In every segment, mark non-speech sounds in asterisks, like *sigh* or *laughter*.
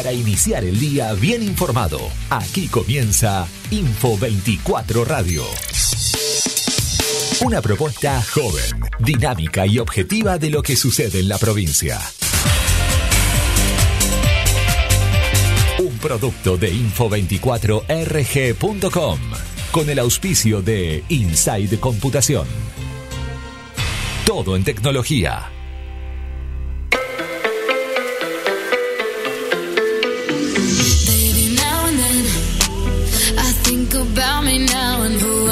para iniciar el día bien informado. Aquí comienza Info 24 Radio. Una propuesta joven, dinámica y objetiva de lo que sucede en la provincia. Un producto de info24rg.com con el auspicio de Inside Computación. Todo en tecnología.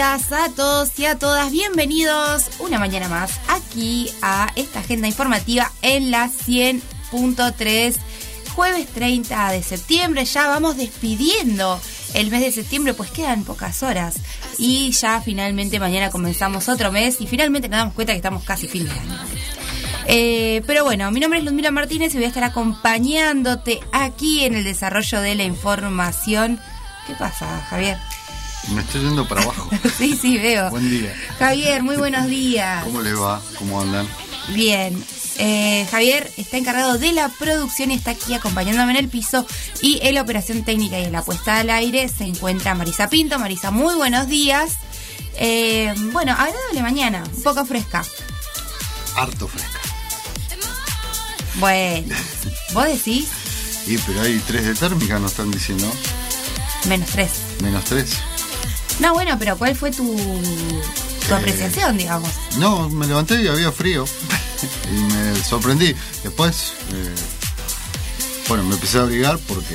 Días a todos y a todas. Bienvenidos una mañana más aquí a esta agenda informativa en la 100.3. Jueves 30 de septiembre. Ya vamos despidiendo el mes de septiembre, pues quedan pocas horas. Y ya finalmente mañana comenzamos otro mes y finalmente nos damos cuenta que estamos casi fin de año. Eh, pero bueno, mi nombre es Ludmila Martínez y voy a estar acompañándote aquí en el desarrollo de la información. ¿Qué pasa, Javier? Me estoy yendo para abajo. *laughs* Sí, sí, veo. Buen día. Javier, muy buenos días. ¿Cómo les va? ¿Cómo andan? Bien. Eh, Javier está encargado de la producción y está aquí acompañándome en el piso. Y en la operación técnica y en la puesta al aire se encuentra Marisa Pinto. Marisa, muy buenos días. Eh, bueno, agradable mañana, un poco fresca. Harto fresca. Bueno, vos decís *laughs* Y pero hay 3 de térmica, nos están diciendo. menos tres. Menos 3. No, bueno, pero ¿cuál fue tu, tu Eh, apreciación, digamos? No, me levanté y había frío. y me sorprendí. Después, eh, bueno, me empecé a abrigar porque,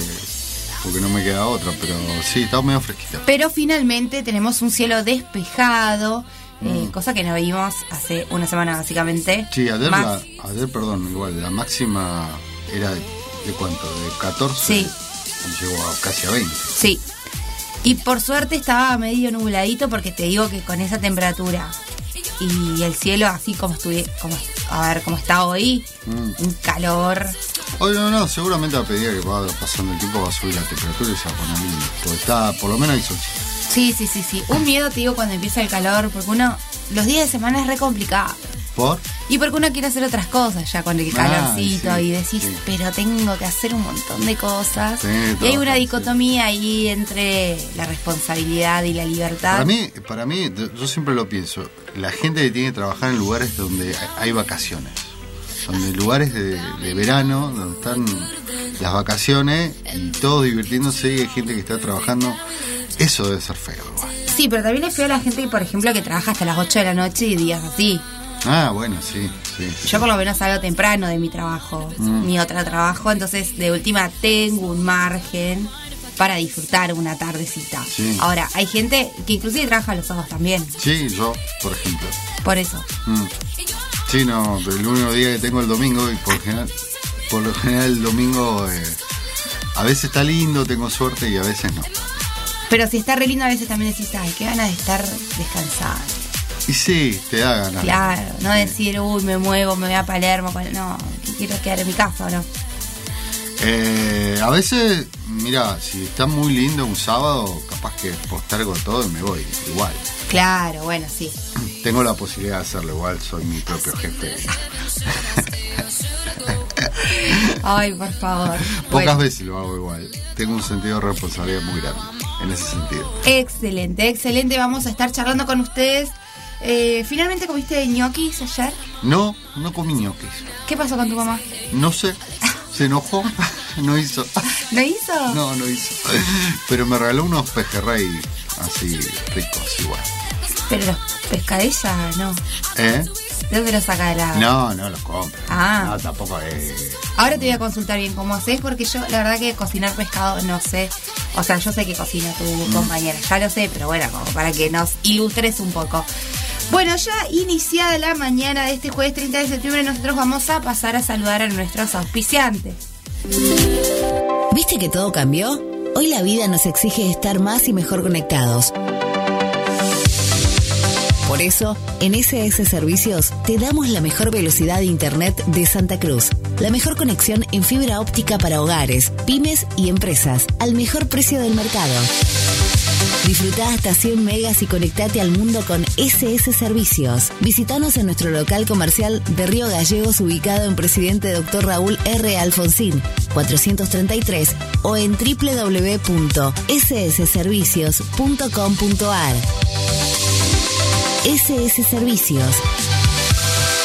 porque no me queda otra. Pero sí, estaba medio fresquita. Pero finalmente tenemos un cielo despejado, eh, Mm. cosa que no vimos hace una semana básicamente. Sí, ayer, la, ayer, perdón, igual, la máxima era de, ¿de cuánto? ¿De 14? Sí. Llegó a casi a 20. Sí. Y por suerte estaba medio nubladito porque te digo que con esa temperatura y el cielo así como estuve, como, a ver cómo está hoy, Mm. un calor. Oye, no, no, seguramente a medida que va pasando el tiempo va a subir la temperatura y se va a poner lindo. Porque está, por lo menos hay sol. Sí, sí, sí, sí. Un miedo te digo cuando empieza el calor, porque uno, los días de semana es re complicado. ¿Por? Y porque uno quiere hacer otras cosas ya con el Ah, calorcito sí, y decís, sí. pero tengo que hacer un montón de cosas. Sí, y hay una dicotomía ahí entre la responsabilidad y la libertad. Para mí, para mí, yo siempre lo pienso, la gente que tiene que trabajar en lugares donde hay vacaciones, donde lugares de, de verano, donde están las vacaciones y todos divirtiéndose y hay gente que está trabajando, eso debe ser feo. igual. Sí, pero también es feo la gente, por ejemplo, que trabaja hasta las 8 de la noche y días así. Ah, bueno, sí, sí. sí. Yo por lo menos salgo temprano de mi trabajo, Mm. mi otro trabajo, entonces de última tengo un margen para disfrutar una tardecita. Sí. Ahora, hay gente que inclusive trabaja los sábados también, Sí, yo, por ejemplo. por eso. Mm. Sí, no, pero el único día que tengo el domingo y por general, por lo general el domingo eh, a veces está lindo, tengo suerte y a veces no. Pero si está re lindo a veces también decís, ay, qué ganas de estar descansada. Y sí, te da ganas. Claro, no Sí. decir, uy, me muevo, me voy a Palermo, Pal- no, quiero quedar en mi casa, ¿no? Eh, a veces, mira, si está muy lindo un sábado, capaz que postergo todo y me voy, igual. Claro, bueno, sí. *clears throat* Tengo la posibilidad de hacerlo igual, soy mi propio jefe. *laughs* Ay, por favor. Pocas Bueno, veces lo hago igual. Tengo un sentido de responsabilidad muy grande en ese sentido. Excelente, excelente. Vamos a estar charlando con ustedes. Eh, ¿Finalmente comiste ñoquis ayer? No, no comí ñoquis. ¿Qué pasó con tu mamá? No sé, se enojó, *laughs* no hizo. ¿Lo hizo? No, no hizo. Pero me regaló unos pejerrey así ricos igual. Pero los pescadilla, no. ¿Eh? ¿De dónde los saca de la.? No, no los compro. Ah. No, tampoco es. Ahora te voy a consultar bien cómo haces, porque yo la verdad que cocinar pescado no sé. O sea, yo sé que cocina tu compañera, ya lo sé, pero bueno, como para que nos ilustres un poco. Bueno, ya iniciada la mañana de este jueves 30 de septiembre, nosotros vamos a pasar a saludar a nuestros auspiciantes. ¿Viste que todo cambió? Hoy la vida nos exige estar más y mejor conectados. Por eso, en SS Servicios te damos la mejor velocidad de Internet de Santa Cruz, la mejor conexión en fibra óptica para hogares, pymes y empresas, al mejor precio del mercado. Disfruta hasta 100 megas y conectate al mundo con SS Servicios. Visítanos en nuestro local comercial de Río Gallegos ubicado en Presidente Dr. Raúl R. Alfonsín, 433 o en www.ssservicios.com.ar. SS Servicios.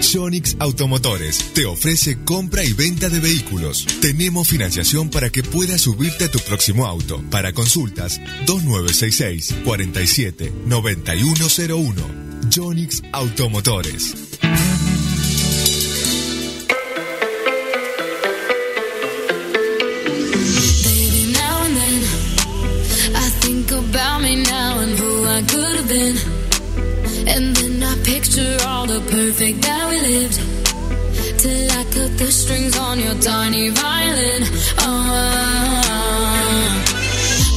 Jonix Automotores te ofrece compra y venta de vehículos. Tenemos financiación para que puedas subirte a tu próximo auto. Para consultas, 2966 47 9101. Jonix Automotores. I picture all the perfect that we lived. Till I cut the strings on your tiny violin.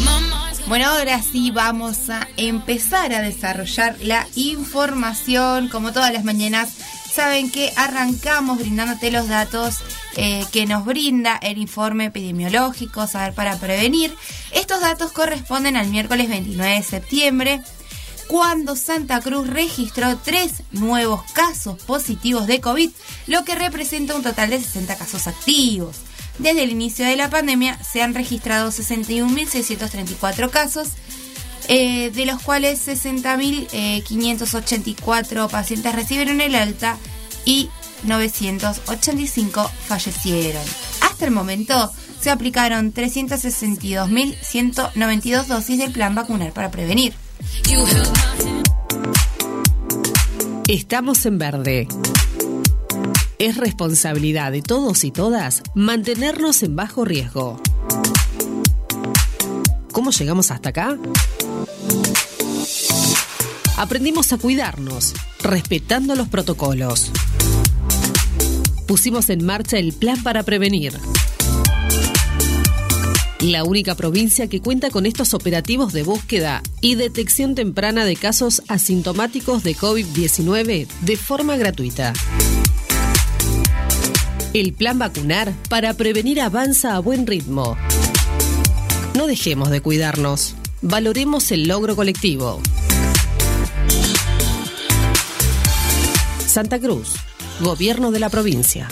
My mind's Bueno, ahora sí vamos a empezar a desarrollar la información. Como todas las mañanas, saben que arrancamos brindándote los datos eh, que nos brinda el informe epidemiológico, saber para prevenir. Estos datos corresponden al miércoles 29 de septiembre, cuando Santa Cruz registró tres nuevos casos positivos de COVID, lo que representa un total de 60 casos activos. Desde el inicio de la pandemia se han registrado 61.634 casos, eh, de los cuales 60.584 pacientes recibieron el alta y 985 fallecieron. Hasta el momento se aplicaron 362.192 dosis del plan vacunal para prevenir. Estamos en verde. Es responsabilidad de todos y todas mantenernos en bajo riesgo. ¿Cómo llegamos hasta acá? Aprendimos a cuidarnos, respetando los protocolos. Pusimos en marcha el plan para prevenir. La única provincia que cuenta con estos operativos de búsqueda y detección temprana de casos asintomáticos de COVID-19 de forma gratuita. El plan vacunar para prevenir avanza a buen ritmo. No dejemos de cuidarnos. Valoremos el logro colectivo. Santa Cruz, Gobierno de la provincia.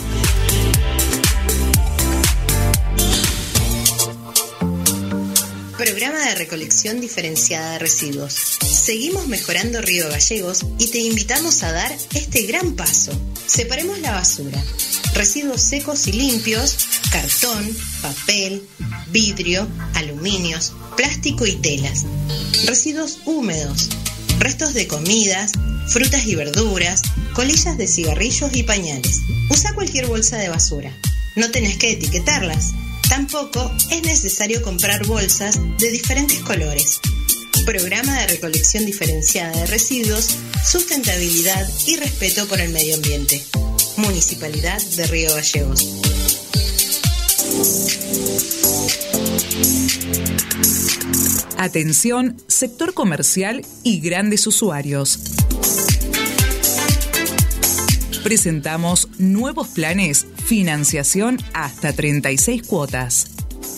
Diferenciada de residuos. Seguimos mejorando Río Gallegos y te invitamos a dar este gran paso. Separemos la basura. Residuos secos y limpios, cartón, papel, vidrio, aluminios, plástico y telas. Residuos húmedos, restos de comidas, frutas y verduras, colillas de cigarrillos y pañales. Usa cualquier bolsa de basura. No tenés que etiquetarlas. Tampoco es necesario comprar bolsas de diferentes colores. Programa de recolección diferenciada de residuos, sustentabilidad y respeto por el medio ambiente. Municipalidad de Río Gallegos. Atención, sector comercial y grandes usuarios. Presentamos nuevos planes, financiación hasta 36 cuotas,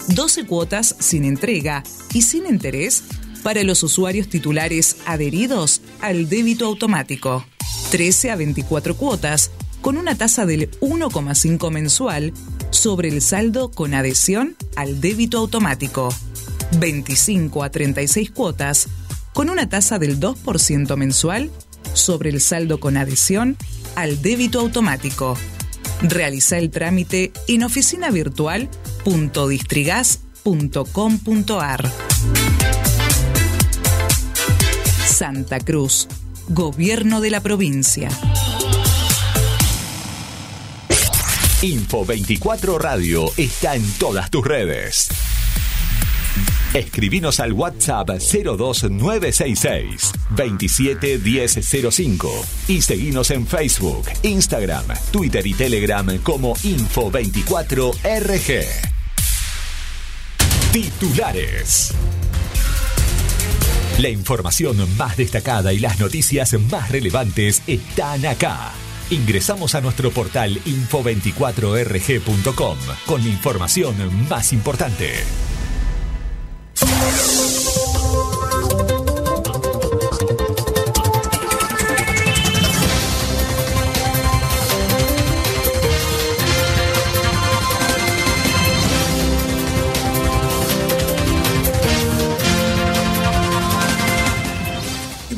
12 cuotas sin entrega y sin interés para los usuarios titulares adheridos al débito automático, 13 a 24 cuotas con una tasa del 1,5 mensual sobre el saldo con adhesión al débito automático. 25 a 36 cuotas con una tasa del 2% mensual sobre el saldo con adhesión al débito automático. Realiza el trámite en oficinavirtual.distrigas.com.ar. Santa Cruz, Gobierno de la Provincia. Info 24 Radio está en todas tus redes. Escribinos al WhatsApp 02966 271005 y seguinos en Facebook, Instagram, Twitter y Telegram como Info24RG. Titulares. La información más destacada y las noticias más relevantes están acá. Ingresamos a nuestro portal info24rg.com con la información más importante.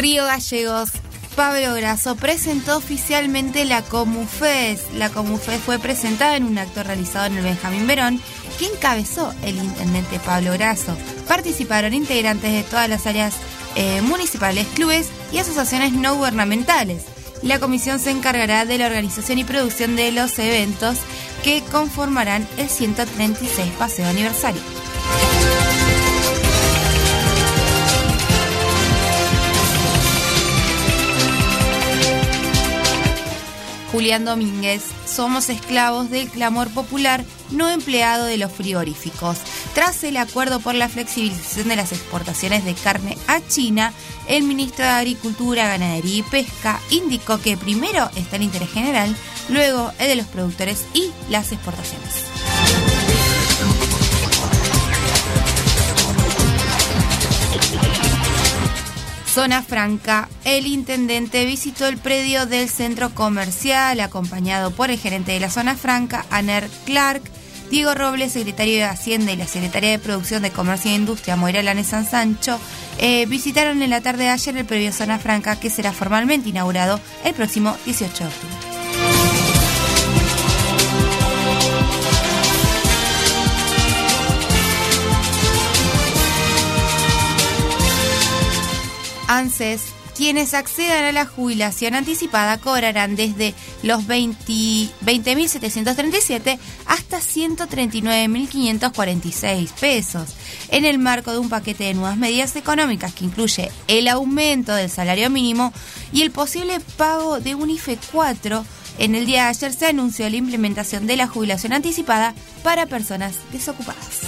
Río Gallegos. Pablo Grasso presentó oficialmente la Comufes. La Comufes fue presentada en un acto realizado en el Benjamín Verón que encabezó el intendente Pablo Grasso. Participaron integrantes de todas las áreas eh, municipales, clubes y asociaciones no gubernamentales. La comisión se encargará de la organización y producción de los eventos que conformarán el 136 Paseo Aniversario. Julián Domínguez, somos esclavos del clamor popular, no empleado de los frigoríficos. Tras el acuerdo por la flexibilización de las exportaciones de carne a China, el ministro de Agricultura, Ganadería y Pesca indicó que primero está el interés general, luego el de los productores y las exportaciones. Zona Franca, el intendente visitó el predio del centro comercial acompañado por el gerente de la Zona Franca, Aner Clark, Diego Robles, secretario de Hacienda y la secretaria de Producción de Comercio e Industria, Moira Lanes San Sancho, eh, visitaron en la tarde de ayer el predio Zona Franca que será formalmente inaugurado el próximo 18 de octubre. Quienes accedan a la jubilación anticipada cobrarán desde los 20.737 hasta 139.546 pesos, en el marco de un paquete de nuevas medidas económicas que incluye el aumento del salario mínimo y el posible pago de un IFE 4. En el día de ayer se anunció la implementación de la jubilación anticipada para personas desocupadas.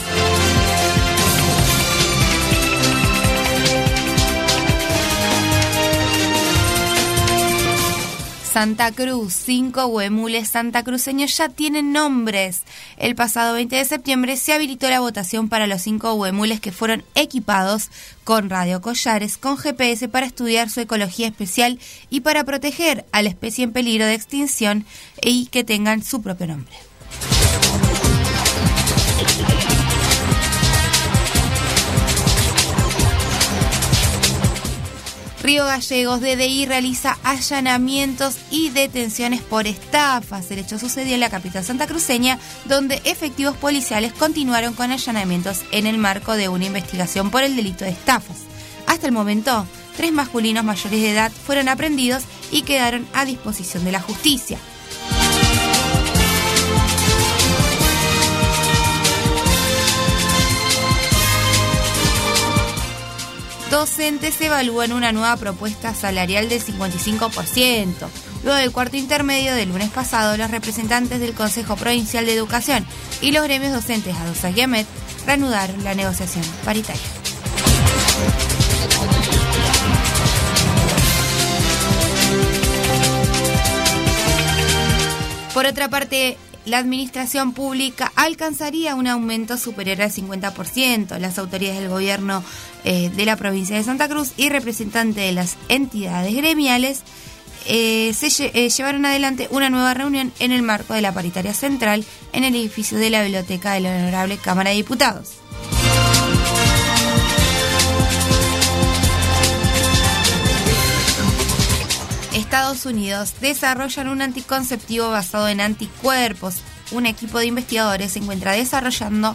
Santa Cruz. Cinco huemules santacruceños ya tienen nombres. El pasado 20 de septiembre se habilitó la votación para los cinco huemules que fueron equipados con radiocollares con GPS para estudiar su ecología especial y para proteger a la especie en peligro de extinción y que tengan su propio nombre. Río Gallegos, DDI realiza allanamientos y detenciones por estafas. El hecho sucedió en la capital santacruceña, donde efectivos policiales continuaron con allanamientos en el marco de una investigación por el delito de estafas. Hasta el momento, tres masculinos mayores de edad fueron aprendidos y quedaron a disposición de la justicia. Docentes evalúan una nueva propuesta salarial del 55%. Luego del cuarto intermedio del lunes pasado, los representantes del Consejo Provincial de Educación y los gremios docentes Adosa y Amet reanudaron la negociación paritaria. Por otra parte, la administración pública alcanzaría un aumento superior al 50%. Las autoridades del gobierno eh, de la provincia de Santa Cruz y representantes de las entidades gremiales eh, se eh, llevaron adelante una nueva reunión en el marco de la paritaria central en el edificio de la biblioteca de la Honorable Cámara de Diputados. Estados Unidos desarrollan un anticonceptivo basado en anticuerpos. Un equipo de investigadores se encuentra desarrollando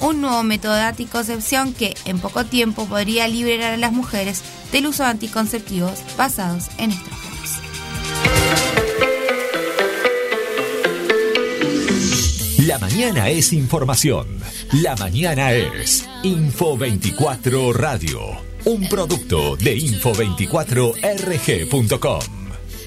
un nuevo método de anticoncepción que en poco tiempo podría liberar a las mujeres del uso de anticonceptivos basados en estrógenos. La mañana es información. La mañana es Info 24 Radio. Un producto de info24rg.com.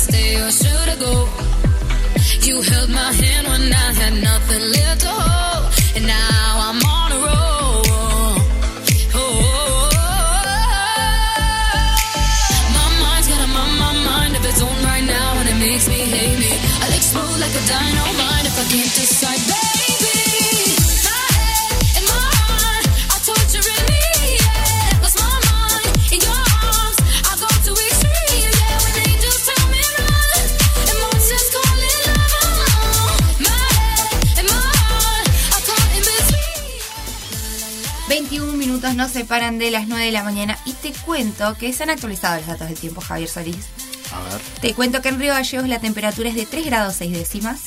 Stay or should I go? You held my hand when I had nothing left to hold, nos separan de las 9 de la mañana y te cuento que se han actualizado los datos del tiempo, Javier Solís. A ver. Te cuento que en Río Gallegos la temperatura es de 3 grados 6 décimas,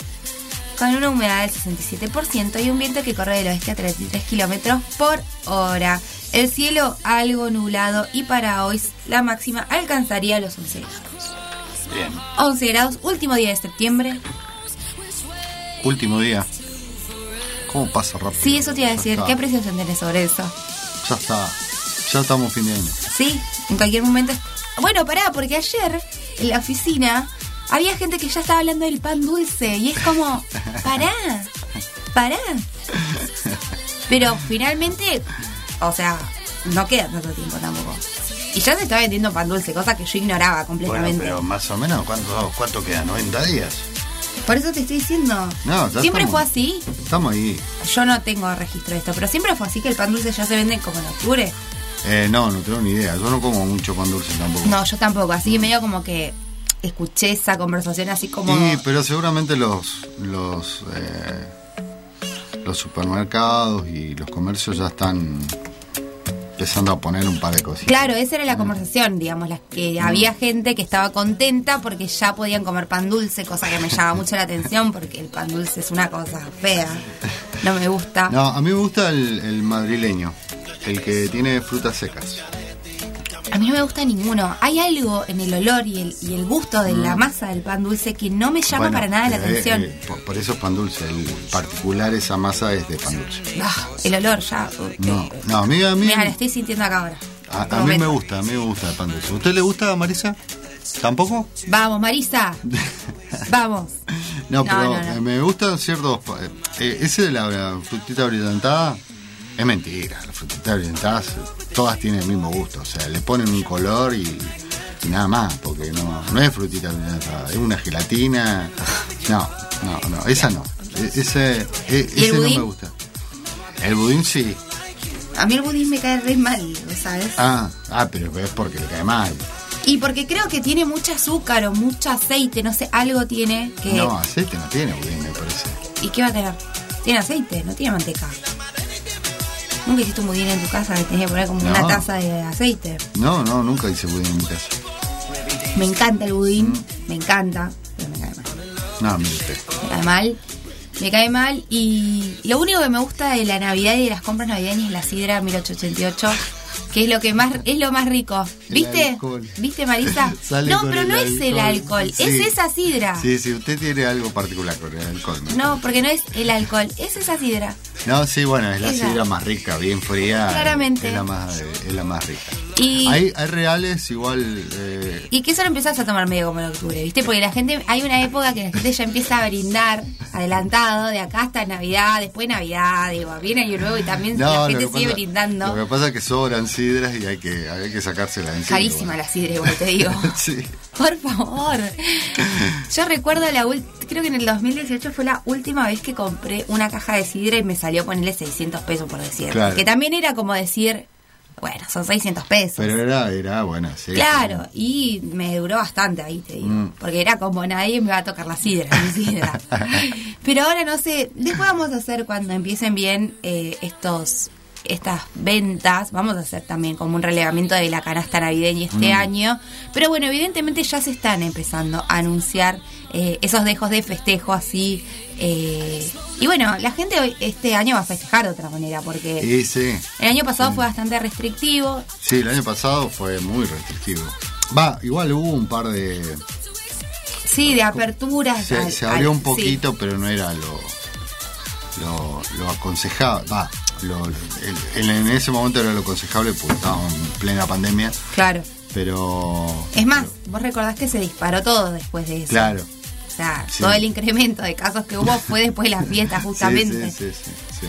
con una humedad del 67% y un viento que corre del oeste a 33 kilómetros por hora. El cielo algo nublado y para hoy la máxima alcanzaría los 11 grados. Bien. 11 grados, último día de septiembre. Último día. ¿Cómo pasa rápido? Sí, eso te iba a decir. ¿Qué apreciación tenés sobre eso? Ya está. Ya estamos fin de año. Sí, en cualquier momento. Bueno, pará, porque ayer en la oficina había gente que ya estaba hablando del pan dulce y es como, *laughs* pará, pará. Pero finalmente, o sea, no queda tanto tiempo tampoco. Y ya se está vendiendo pan dulce, cosa que yo ignoraba Bueno, completamente. pero más o menos, ¿cuánto, cuánto queda? ¿90 días? Por eso te estoy diciendo. No, ya siempre estamos. fue así. Estamos ahí. Yo no tengo registro de esto, pero siempre fue así que el pan dulce ya se vende como en octubre. Eh, no, no tengo ni idea. Yo no como mucho pan dulce tampoco. No, yo tampoco. Así que medio como que escuché esa conversación así como. Sí, pero seguramente los los eh, los supermercados y los comercios ya están empezando a poner un par de cositas. Claro, esa era la conversación, digamos, las que había gente que estaba contenta porque ya podían comer pan dulce, cosa que me llama mucho la atención porque el pan dulce es una cosa fea, no me gusta. No, a mí me gusta el, el madrileño, el que tiene frutas secas. A mí no me gusta ninguno. Hay algo en el olor y el, y el gusto de la masa del pan dulce que no me llama Bueno, para nada la eh, atención. eh, por, por eso es pan dulce. El particular esa masa es de pan dulce. Ah, el olor ya. No, no, a mí, a mí, Mira, lo estoy sintiendo acá ahora. a, Este a mí me gusta, a mí me gusta el pan dulce. ¿A usted le gusta, Marisa? ¿Tampoco? Vamos, Marisa. *laughs* Vamos. No, No, pero no, no. me gustan ciertos. eh, ese de la, la frutita brillantada es mentira. Las frutitas brillantadas eh, todas tienen el mismo gusto. O sea, le ponen un color y, y nada más. Porque no, no es frutita es una gelatina. No, no, no, esa no. E- Ese, e- ¿Y el ese no budín? me gusta. El budín sí. A mí el budín me cae re mal, ¿sabes? Ah, ah, pero es porque le cae mal. Y porque creo que tiene mucho azúcar o mucho aceite, no sé, algo tiene que... No, aceite no tiene budín, me parece. ¿Y qué va a tener? Tiene aceite, no tiene manteca. Nunca hiciste un budín en tu casa que tenés que poner como No. una taza de aceite. No, no, nunca hice budín en mi casa. Me encanta el budín, Mm. me encanta, pero me cae mal. No, usted. Me cae mal. Me cae mal y lo único que me gusta de la Navidad y de las compras navideñas es la sidra 1888, que es lo que más es lo más rico. ¿Viste? ¿Viste, Marisa? *laughs* No, pero no es el alcohol. Sí. es esa sidra. Sí, sí, usted tiene algo particular con el alcohol. No, porque no es el alcohol, es esa sidra. No, sí, bueno, es la Esa. sidra más rica, bien fría. Claramente. Es la más, eh, es la más rica. Y, Hay, hay reales igual. eh, y que eso lo empezás a tomar medio como en octubre, ¿viste? Porque la gente, hay una época que la gente ya empieza a brindar adelantado, de acá hasta Navidad, después Navidad, digo, viene Año Nuevo y también la gente sigue pasa- brindando. Lo que pasa es que sobran sidras y hay que, hay que sacárselas encima. Carísima la sidra, igual te digo. *laughs* Sí. Por favor. Yo recuerdo la creo que en el 2018 fue la última vez que compré una caja de sidra y me salió ponerle 600 pesos por decir. Claro. Que también era como decir, bueno, son 600 pesos. Pero era, era buena, sí. Claro, y me duró bastante ahí, te digo. Mm. Porque era como nadie me va a tocar la sidra, mi sidra. *laughs* Pero ahora no sé, después vamos a hacer cuando empiecen bien eh, estos estas ventas, vamos a hacer también como un relevamiento de la canasta navideña este Mm. año. Pero bueno, evidentemente ya se están empezando a anunciar eh, esos dejos de festejo así. eh, y bueno, la gente hoy, este año va a festejar de otra manera, porque Y sí. el año pasado fue bastante restrictivo, Sí, el año pasado fue muy restrictivo. Va, igual hubo un par de. Sí, de aperturas. Se, al- se abrió al- un poquito, pero no era lo. Lo, lo aconsejable. Va, lo- el- en, ese momento era lo aconsejable porque estábamos en plena pandemia. claro. Pero. Es más, vos recordás que se disparó todo después de eso. Claro. O sea, Sí. todo el incremento de casos que hubo fue después de las fiestas, *laughs* justamente. Sí, sí, sí, sí, sí.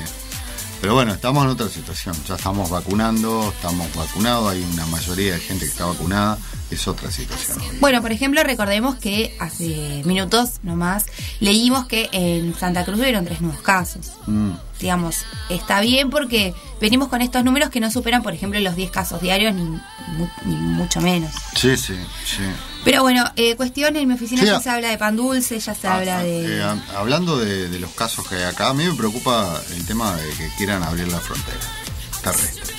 Pero bueno, estamos en otra situación. Ya estamos vacunando, estamos vacunados, hay una mayoría de gente que está vacunada. Es otra situación. hoy. Bueno, por ejemplo, recordemos que hace minutos nomás leímos que en Santa Cruz hubieron tres nuevos casos. Mm, Digamos, está bien porque venimos con estos números que no superan, por ejemplo, los 10 casos diarios, ni, mu- ni mucho menos. Sí, sí, sí. Pero bueno, eh, cuestión, en mi oficina Sí, ya se habla de pan dulce, ya se Ah, habla de... eh, a- hablando de, de los casos que hay acá, a mí me preocupa el tema de que quieran abrir la frontera terrestre.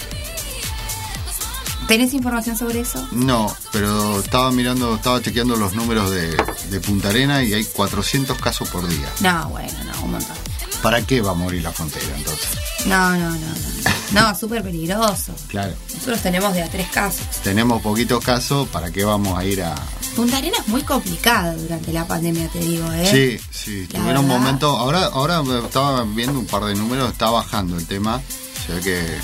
¿Tenés información sobre eso? No, pero estaba mirando, estaba chequeando los números de, de Punta Arena y hay 400 casos por día. No, bueno, no, un montón. ¿Para qué va a morir la frontera entonces? No, no, no, no. No, súper peligroso. Claro, Nosotros tenemos de a tres casos. tenemos poquitos casos, ¿para qué vamos a ir a...? Punta Arena es muy complicada durante la pandemia, te digo, ¿eh? Sí, sí, La tuvieron un verdad. momento, ahora, ahora estaba viendo un par de números, está bajando el tema, se ve que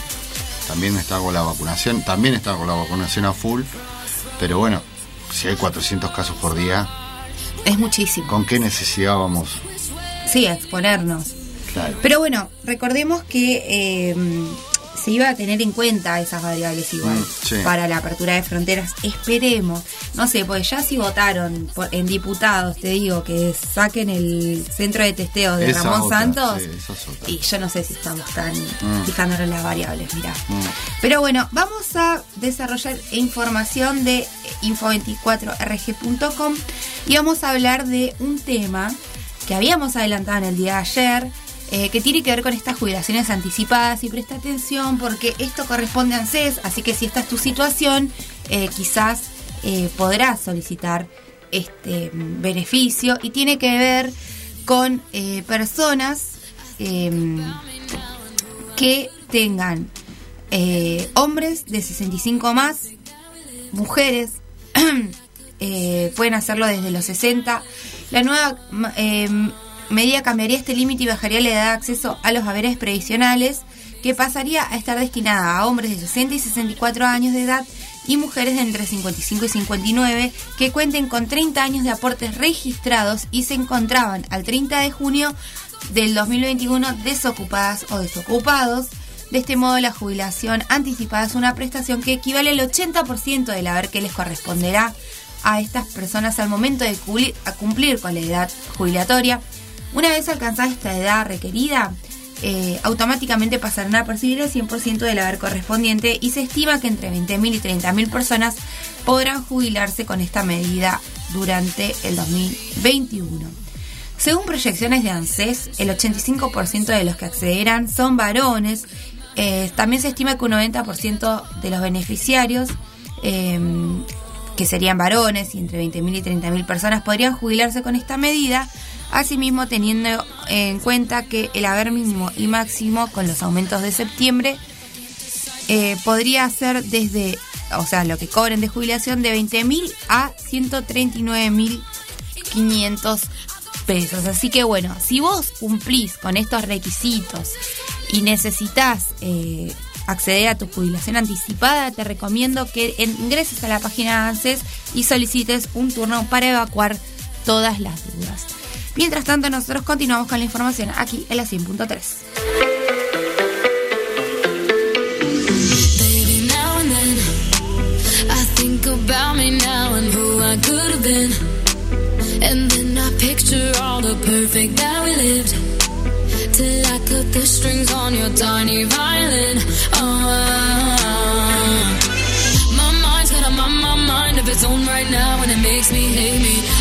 también está con la vacunación, también está con la vacunación a full, pero bueno, si hay 400 casos por día, Es muchísimo. ¿con qué necesidad vamos? Sí, a exponernos. Claro. Pero bueno, recordemos que eh, se iba a tener en cuenta esas variables igual Mm, sí. para la apertura de fronteras. Esperemos. No sé, porque ya si votaron por- en diputados, te digo, que saquen el centro de testeo de Esa Ramón otra, Santos. sí. Y yo no sé si estamos tan Mm. fijándonos las variables, mirá. Mm. Pero bueno, vamos a desarrollar información de info24rg.com y vamos a hablar de un tema que habíamos adelantado en el día de ayer, eh, que tiene que ver con estas jubilaciones anticipadas y presta atención porque esto corresponde a ANSES, así que si esta es tu situación, eh, quizás eh, podrás solicitar este mm, beneficio y tiene que ver con eh, personas em, que tengan hombres de 65 más, mujeres, *clears throat* pueden hacerlo desde los 60. La nueva eh, medida cambiaría este límite y bajaría la edad de acceso a los haberes previsionales, que pasaría a estar destinada a hombres de 60 y 64 años de edad y mujeres de entre 55 y 59 que cuenten con 30 años de aportes registrados y se encontraban al 30 de junio del 2021 desocupadas o desocupados. De este modo, la jubilación anticipada es una prestación que equivale al 80% del haber que les corresponderá a estas personas al momento de a cumplir con la edad jubilatoria. Una vez alcanzada esta edad requerida, eh, automáticamente pasarán a percibir el 100% del haber correspondiente y se estima que entre 20.000 y 30.000 personas podrán jubilarse con esta medida durante el 2021. Según proyecciones de ANSES, el 85% de los que accederán son varones. Eh, también se estima que un 90% de los beneficiarios, eh, que serían varones y entre 20.000 y 30.000 personas, podrían jubilarse con esta medida, asimismo teniendo en cuenta que el haber mínimo y máximo con los aumentos de septiembre eh, podría ser desde, o sea, lo que cobren de jubilación de 20 mil a 139 mil 500 pesos. Así que bueno, si vos cumplís con estos requisitos y necesitas eh, acceder a tu jubilación anticipada, te recomiendo que ingreses a la página de ANSES y solicites un turno para evacuar todas las dudas. Mientras tanto, nosotros continuamos con la información aquí en la 100.3. Baby, now and then, I think about me now and who I could have been. And then I picture all the perfect that we lived. Till I cut the strings on your tiny violin. Oh, my mind's got a my, my mind of its own right now, and it makes me hate me.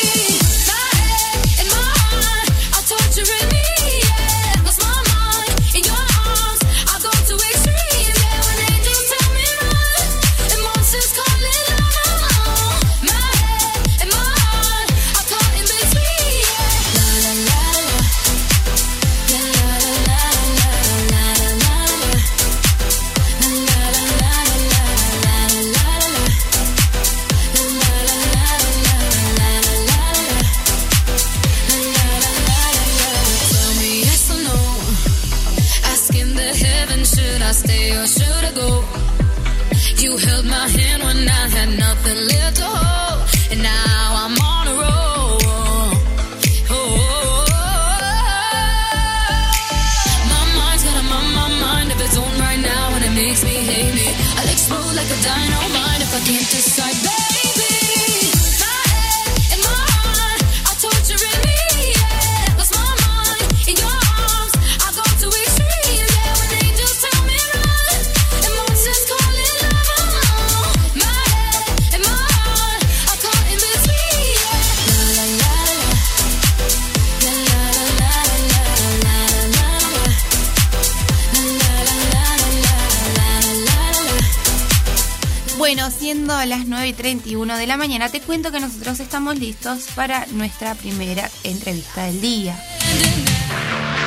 9 y 31 de la mañana, te cuento que nosotros estamos listos para nuestra primera entrevista del día.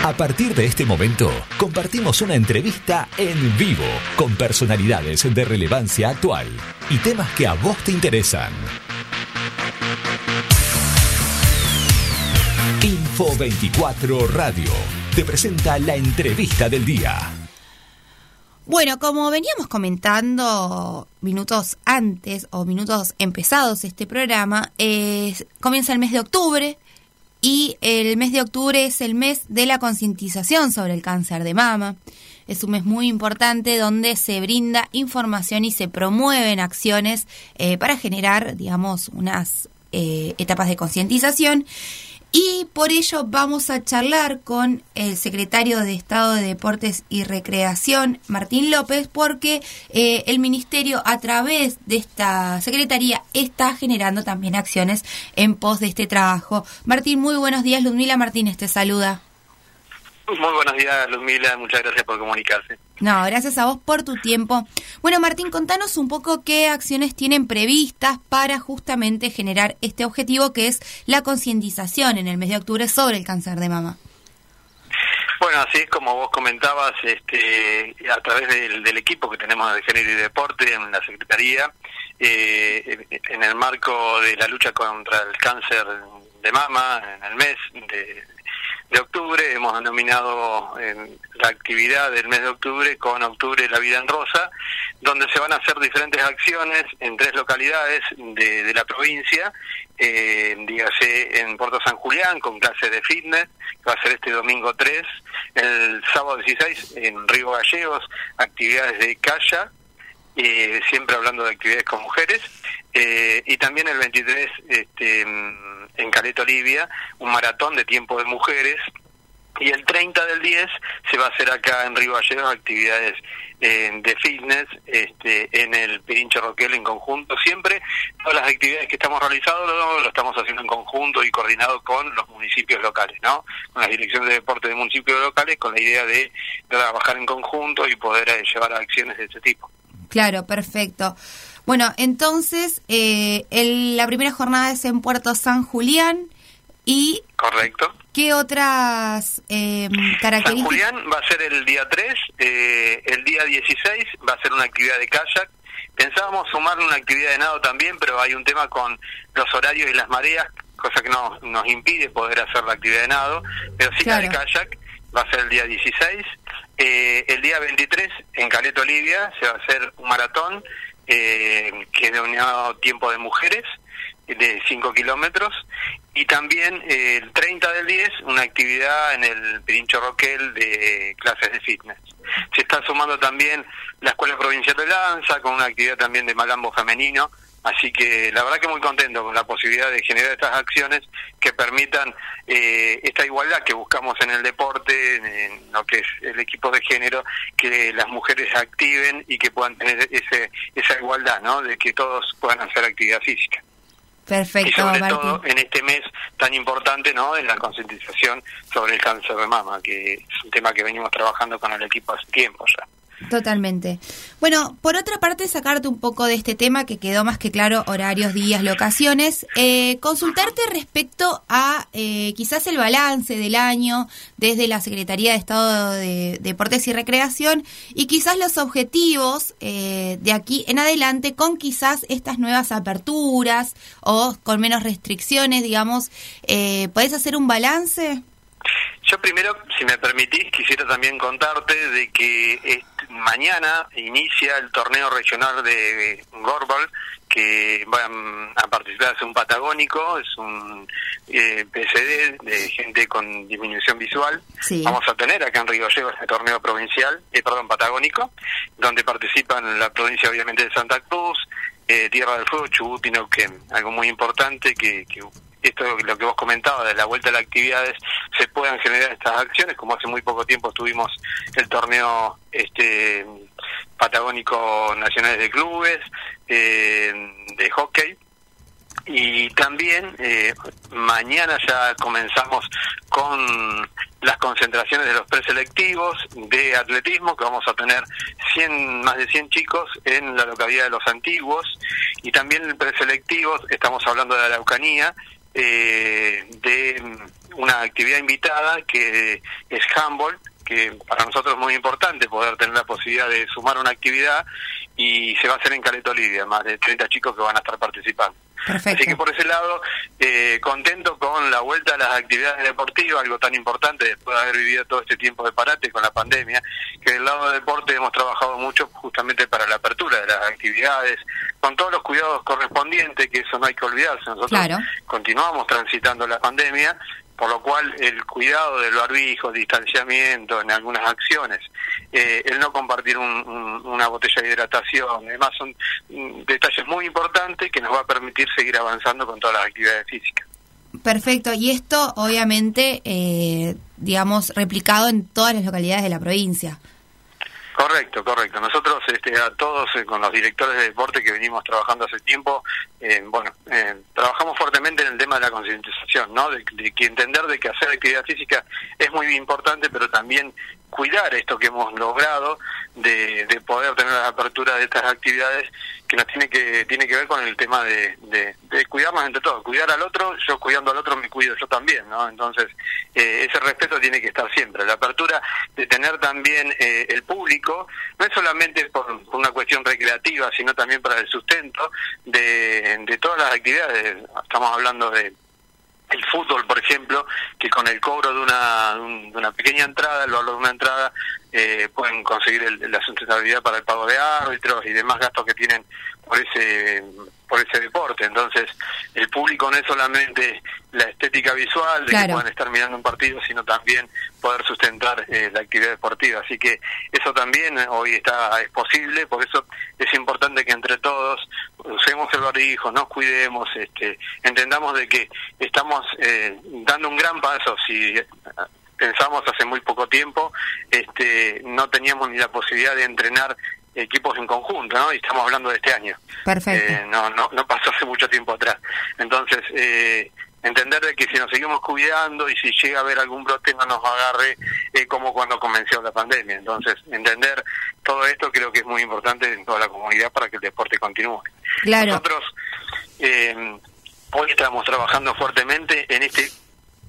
A partir de este momento, compartimos una entrevista en vivo con personalidades de relevancia actual y temas que a vos te interesan. Info 24 Radio te presenta la entrevista del día. Bueno, como veníamos comentando minutos antes o minutos empezados este programa, eh, comienza el mes de octubre y el mes de octubre es el mes de la concientización sobre el cáncer de mama. Es un mes muy importante donde se brinda información y se promueven acciones eh, para generar, digamos, unas eh, etapas de concientización. Y por ello vamos a charlar con el secretario de Estado de Deportes y Recreación, Martín López, porque eh, el Ministerio a través de esta Secretaría está generando también acciones en pos de este trabajo. Martín, muy buenos días. Ludmila Martínez te saluda. Muy buenos días, Luzmila. Muchas gracias por comunicarse. No, gracias a vos por tu tiempo. Bueno, Martín, contanos un poco qué acciones tienen previstas para justamente generar este objetivo que es la concientización en el mes de octubre sobre el cáncer de mama. Bueno, así es como vos comentabas, este, a través del, del equipo que tenemos de Género y Deporte en la Secretaría, eh, en el marco de la lucha contra el cáncer de mama, en el mes de, de octubre, hemos denominado en la actividad del mes de octubre con Octubre la Vida en Rosa, donde se van a hacer diferentes acciones en tres localidades de, de la provincia, eh, dígase en Puerto San Julián con clases de fitness, que va a ser este domingo 3, el sábado 16 en Río Gallegos, actividades de calla, eh, siempre hablando de actividades con mujeres, eh, y también el 23 este, en Caleta Olivia, un maratón de tiempo de mujeres, y el 30 del 10 se va a hacer acá en Río Gallegos actividades eh, de fitness este, en el Pirincho Roquel en conjunto. Siempre todas las actividades que estamos realizando lo, estamos haciendo en conjunto y coordinado con los municipios locales, ¿no? Con las direcciones de deporte de municipios locales, con la idea de trabajar en conjunto y poder eh, llevar acciones de este tipo. Claro, perfecto. Bueno, entonces, eh, el- la primera jornada es en Puerto San Julián y Correcto. ¿qué otras eh, San características? Julián va a ser el día 3, eh, el día 16 va a ser una actividad de kayak. Pensábamos sumarle una actividad de nado también, pero hay un tema con los horarios y las mareas, cosa que nos, nos impide poder hacer la actividad de nado, pero sí Claro. la de kayak va a ser el día 16. Eh, el día 23 en Caleta Olivia se va a hacer un maratón eh, que es de unidad tiempo de mujeres de 5 kilómetros y también eh, el 30 del 10 una actividad en el Pirincho Roquel de clases de fitness. Se está sumando también la Escuela Provincial de Lanza con una actividad también de malambo femenino, así que la verdad que muy contento con la posibilidad de generar estas acciones que permitan eh, esta igualdad que buscamos en el deporte, en, en lo que es el equipo de género, que las mujeres activen y que puedan tener ese, esa igualdad, ¿no? De que todos puedan hacer actividad física y Perfecto, sobre Martín. todo en este mes tan importante no en la concientización sobre el cáncer de mama que es un tema que venimos trabajando con el equipo hace tiempo ya Totalmente. Bueno, por otra parte, sacarte un poco de este tema que quedó más que claro, horarios, días, locaciones, eh, consultarte respecto a eh, quizás el balance del año desde la Secretaría de Estado de Deportes y Recreación y quizás los objetivos eh, de aquí en adelante con quizás estas nuevas aperturas o con menos restricciones, digamos. Eh, ¿Podés hacer un balance? Yo primero si me permitís quisiera también contarte de que este, mañana inicia el torneo regional de Gorbal que van a participar es un patagónico es un eh, PCD de gente con disminución visual Sí. Vamos a tener acá en Río Gallegos este torneo provincial, eh, perdón, patagónico, donde participan la provincia obviamente de Santa Cruz, eh, Tierra del Fuego, Chubut y Neuquén. Algo muy importante que, que esto lo que vos comentabas de la vuelta a las actividades, se puedan generar estas acciones, como hace muy poco tiempo tuvimos el torneo este patagónico nacionales de clubes, eh, de hockey, y también eh, mañana ya comenzamos con las concentraciones de los preselectivos de atletismo, que vamos a tener 100, más de 100 chicos en la localidad de Los Antiguos, y también el preselectivo, estamos hablando de la Araucanía, eh, de una actividad invitada que es handball, que para nosotros es muy importante poder tener la posibilidad de sumar una actividad y se va a hacer en Caleta Olivia, más de 30 chicos que van a estar participando. Perfecto. Así que por ese lado, eh, contento con la vuelta a las actividades deportivas, algo tan importante después de haber vivido todo este tiempo de parate con la pandemia, que del lado del deporte hemos trabajado mucho justamente para la apertura de las actividades, con todos los cuidados correspondientes, que eso no hay que olvidarse. Nosotros Claro. continuamos transitando la pandemia, por lo cual el cuidado del barbijo, distanciamiento en algunas acciones, eh, el no compartir un- un- una botella de hidratación, además son mm, detalles muy importantes que nos va a permitir seguir avanzando con todas las actividades físicas. Perfecto. Y esto, obviamente, eh, digamos, replicado en todas las localidades de la provincia. Correcto, correcto. Nosotros este, a todos eh, con los directores de deporte que venimos trabajando hace tiempo, eh, bueno, eh, trabajamos fuertemente en el tema de la concientización, ¿no? De, de que entender de que hacer actividad física es muy importante, pero también cuidar esto que hemos logrado de, de poder tener la apertura de estas actividades que nos tiene que tiene que ver con el tema de, de, cuidarnos entre todos, cuidar al otro, yo cuidando al otro me cuido yo también, ¿no? Entonces eh, ese respeto tiene que estar siempre. La apertura de tener también eh, el público, no es solamente por, por una cuestión recreativa, sino también para el sustento de, de todas las actividades. Estamos hablando de el fútbol, por ejemplo, que con el cobro de una, de una pequeña entrada, el valor de una entrada, eh, pueden conseguir el- la sustentabilidad para el pago de árbitros y demás gastos que tienen por ese por ese deporte. Entonces, el público no es solamente la estética visual de que Claro. puedan estar mirando un partido, sino también poder sustentar eh, la actividad deportiva. Así que eso también eh, hoy está es posible, por eso es importante que entre todos usemos el barbijo, nos cuidemos, este, entendamos de que estamos eh, dando un gran paso. Si eh, pensamos hace muy poco tiempo, este, no teníamos ni la posibilidad de entrenar equipos en conjunto, ¿no? Y estamos hablando de este año. Perfecto. Eh, no, no, no pasó hace mucho tiempo atrás. Entonces, eh, entender de que si nos seguimos cuidando y si llega a haber algún brote no nos agarre eh, como cuando comenzó la pandemia. Entonces, entender todo esto creo que es muy importante en toda la comunidad para que el deporte continúe. Claro. Nosotros eh, hoy estamos trabajando fuertemente en este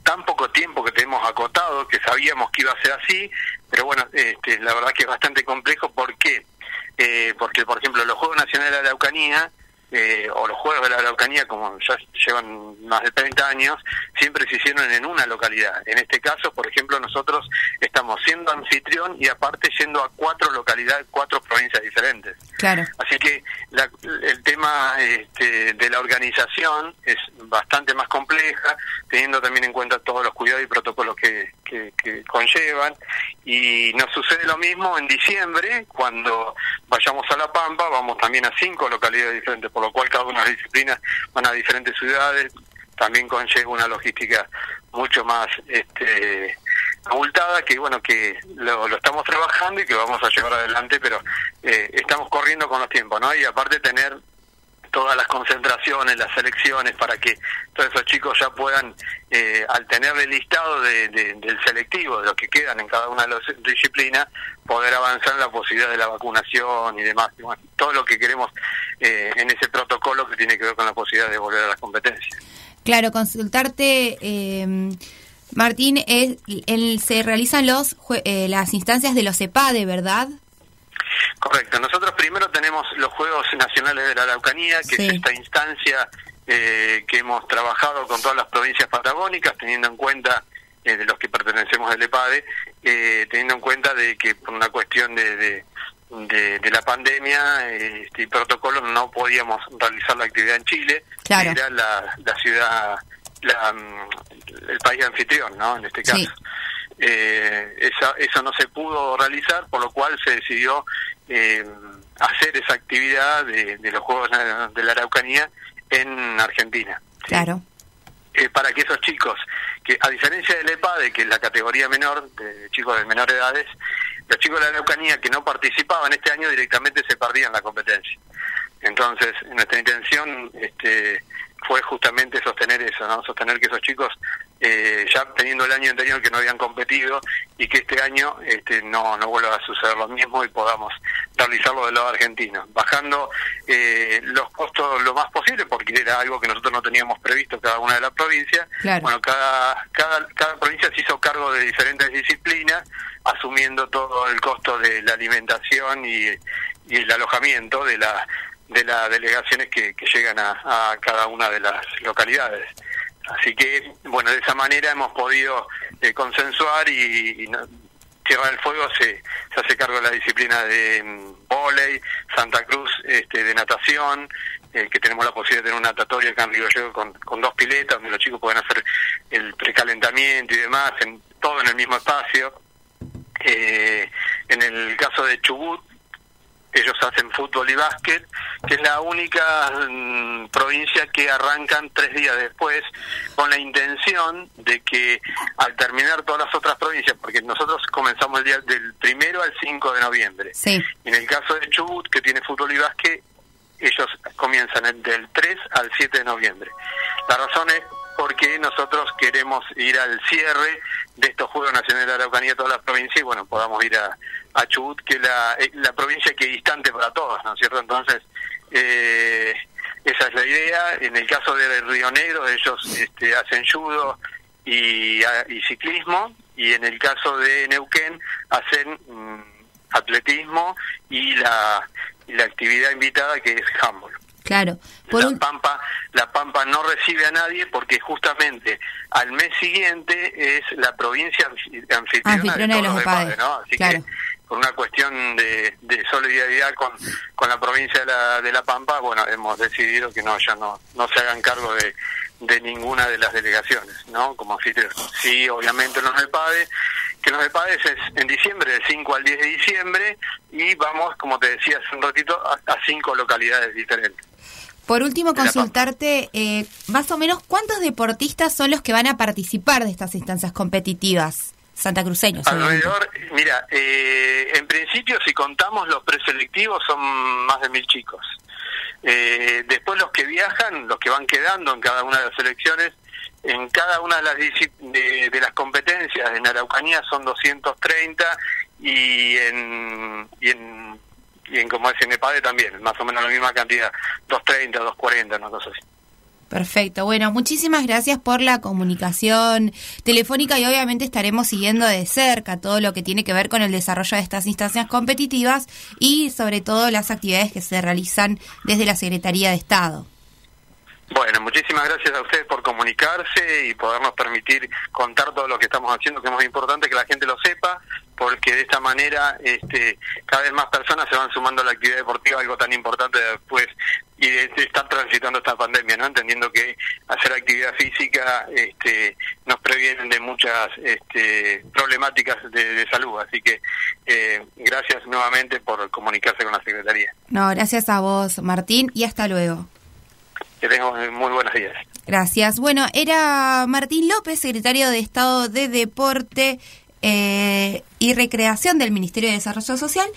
tan poco tiempo que tenemos acotado, que sabíamos que iba a ser así, pero bueno, este, la verdad que es bastante complejo. ¿Por qué? Eh, porque, por ejemplo, los Juegos Nacionales de la Araucanía eh, o los Juegos de la Araucanía, como ya llevan más de 30 años, siempre se hicieron en una localidad. En este caso, por ejemplo, nosotros estamos siendo anfitrión y aparte yendo a cuatro localidades, cuatro provincias diferentes. Claro. Así que la- el tema este, de la organización es bastante más compleja, teniendo también en cuenta todos los cuidados y protocolos que, que- que conllevan. Y nos sucede lo mismo en diciembre, cuando vayamos a La Pampa, vamos también a cinco localidades diferentes, por lo cual cada una de las disciplinas van a diferentes ciudades, también conlleva una logística mucho más este abultada que bueno que lo, lo estamos trabajando y que vamos a llevar adelante pero eh, estamos corriendo con los tiempos no y aparte tener todas las concentraciones, las selecciones, para que todos esos chicos ya puedan, eh, al tener el listado de- de- del selectivo, de los que quedan en cada una de las disciplinas, poder avanzar en la posibilidad de la vacunación y demás. Todo lo que queremos eh, en ese protocolo que tiene que ver con la posibilidad de volver a las competencias. Claro, consultarte, eh, Martín, es, el- se realizan los eh, las instancias de los EPADE, ¿verdad? Correcto. Nosotros primero tenemos los Juegos Nacionales de la Araucanía, que Sí. es esta instancia eh, que hemos trabajado con todas las provincias patagónicas, teniendo en cuenta eh, de los que pertenecemos al EPADE, eh, teniendo en cuenta de que por una cuestión de, de, de- de la pandemia eh, este, y protocolo no podíamos realizar la actividad en Chile, Claro. que era la, la ciudad, la, mm, el país anfitrión, ¿no? En este caso. Sí. Eh, esa- eso no se pudo realizar, por lo cual se decidió eh, hacer esa actividad de, de los Juegos de la Araucanía en Argentina. ¿sí? Claro. Eh, para que esos chicos, que a diferencia del EPADE, que es la categoría menor, de chicos de menores edades, los chicos de la Araucanía que no participaban este año directamente se perdían la competencia. Entonces, nuestra intención este, fue justamente sostener eso, ¿no? Sostener que esos chicos, eh, ya teniendo el año anterior que no habían competido y que este año este, no, no vuelva a suceder lo mismo y podamos realizarlo del lado argentino, bajando eh, los costos lo más posible, porque era algo que nosotros no teníamos previsto cada una de las provincias. Claro. Bueno, cada, cada, cada provincia se hizo cargo de diferentes disciplinas, asumiendo todo el costo de la alimentación y, y el alojamiento de la de las delegaciones que, que llegan a, a cada una de las localidades. Así que, bueno, de esa manera hemos podido eh, consensuar y, y no- Tierra del Fuego se, se hace cargo de la disciplina de mm, vóley, Santa Cruz este, de natación, eh, que tenemos la posibilidad de tener un natatorio acá en Río Gallegos con, con dos piletas, donde los chicos pueden hacer el precalentamiento y demás, en, todo en el mismo espacio. Eh, en el caso de Chubut, ellos hacen fútbol y básquet, que es la única mm, provincia que arrancan tres días después con la intención de que al terminar todas las otras provincias, porque nosotros comenzamos el día del primero al 5 de noviembre, Sí. en el caso de Chubut, que tiene fútbol y básquet, ellos comienzan el- del 3 al 7 de noviembre. La razón es porque nosotros queremos ir al cierre de estos Juegos Nacionales de Araucanía todas las provincias y bueno, podamos ir a, a Chubut, que es la, eh, la provincia que es distante para todos, ¿no es cierto? Entonces, eh, esa es la idea. En el caso de Río Negro, ellos este, hacen judo y, a- y ciclismo, y en el caso de Neuquén, hacen mm, atletismo y la, la actividad invitada que es handball. Claro. Por la un, Pampa, la Pampa no recibe a nadie porque justamente al mes siguiente es la provincia anfi- anfitriona, Anfitriona de todos los EPADE, ¿no? Así claro. que por una cuestión de, de solidaridad con, con la provincia de la, de la Pampa, bueno, hemos decidido que no ya no, no se hagan cargo de, de ninguna de las delegaciones, ¿no? Como anfitrión. Sí, obviamente los EPADE, que los EPADES es en diciembre, del 5 al 10 de diciembre, y vamos, como te decía hace un ratito, a, a cinco localidades diferentes. por último, consultarte eh, más o menos cuántos deportistas son los que van a participar de estas instancias competitivas santacruceños. Alrededor, mira, eh, en principio si contamos los preselectivos son más de mil chicos. Eh, después los que viajan, los que van quedando en cada una de las selecciones, en cada una de las de, de las competencias en Araucanía son 230 y en, y en y en como es en EPADE también, más o menos la misma cantidad, 230, 240, una cosa así. Perfecto. Bueno, muchísimas gracias por la comunicación telefónica y obviamente estaremos siguiendo de cerca todo lo que tiene que ver con el desarrollo de estas instancias competitivas y sobre todo las actividades que se realizan desde la Secretaría de Estado. Bueno, muchísimas gracias a ustedes por comunicarse y podernos permitir contar todo lo que estamos haciendo, que es muy importante que la gente lo sepa, porque de esta manera este, cada vez más personas se van sumando a la actividad deportiva, algo tan importante después y de, de estar transitando esta pandemia, ¿no? Entendiendo que hacer actividad física este, nos previenen de muchas este, problemáticas de, de salud, así que eh, gracias nuevamente por comunicarse con la Secretaría. No, gracias a vos, Martín, y hasta luego. Que tengan muy buenos días. Gracias. Bueno, era Martín López, secretario de Estado de Deporte eh, y Recreación del Ministerio de Desarrollo Social.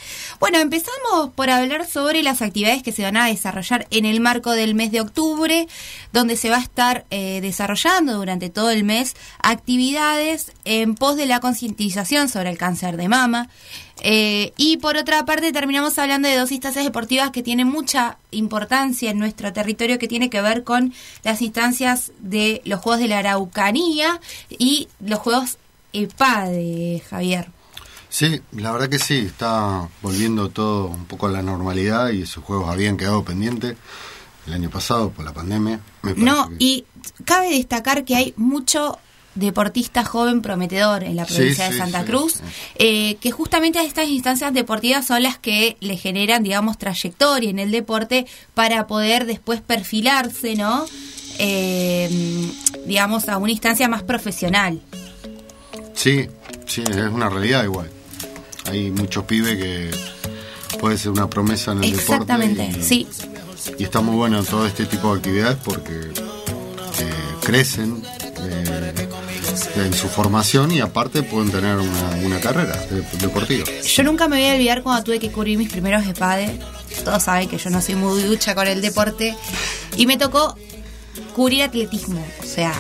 Bueno, empezamos por hablar sobre las actividades que se van a desarrollar en el marco del mes de octubre, donde se va a estar eh, desarrollando durante todo el mes actividades en pos de la concientización sobre el cáncer de mama. Eh, y por otra parte terminamos hablando de dos instancias deportivas que tienen mucha importancia en nuestro territorio que tiene que ver con las instancias de los Juegos de la Araucanía y los Juegos EPADE, Javier. Sí, la verdad que sí, está volviendo todo un poco a la normalidad y esos juegos habían quedado pendientes el año pasado por la pandemia. Me No, que- y cabe destacar que hay mucho deportista joven prometedor en la Sí, provincia de Santa sí, Cruz, sí. eh, que justamente estas instancias deportivas son las que le generan, digamos, trayectoria en el deporte para poder después perfilarse, ¿no? Eh, digamos, a una instancia más profesional. Sí, sí, es una realidad igual. Hay muchos pibes que puede ser una promesa en el Exactamente, deporte. y- sí. Y está muy bueno todo este tipo de actividades porque eh, crecen eh, en su formación y aparte pueden tener una, una carrera de- deportiva. Yo nunca me voy a olvidar cuando tuve que cubrir mis primeros EPADE. Todos saben que yo no soy muy ducha con el deporte. Y me tocó cubrir atletismo. O sea,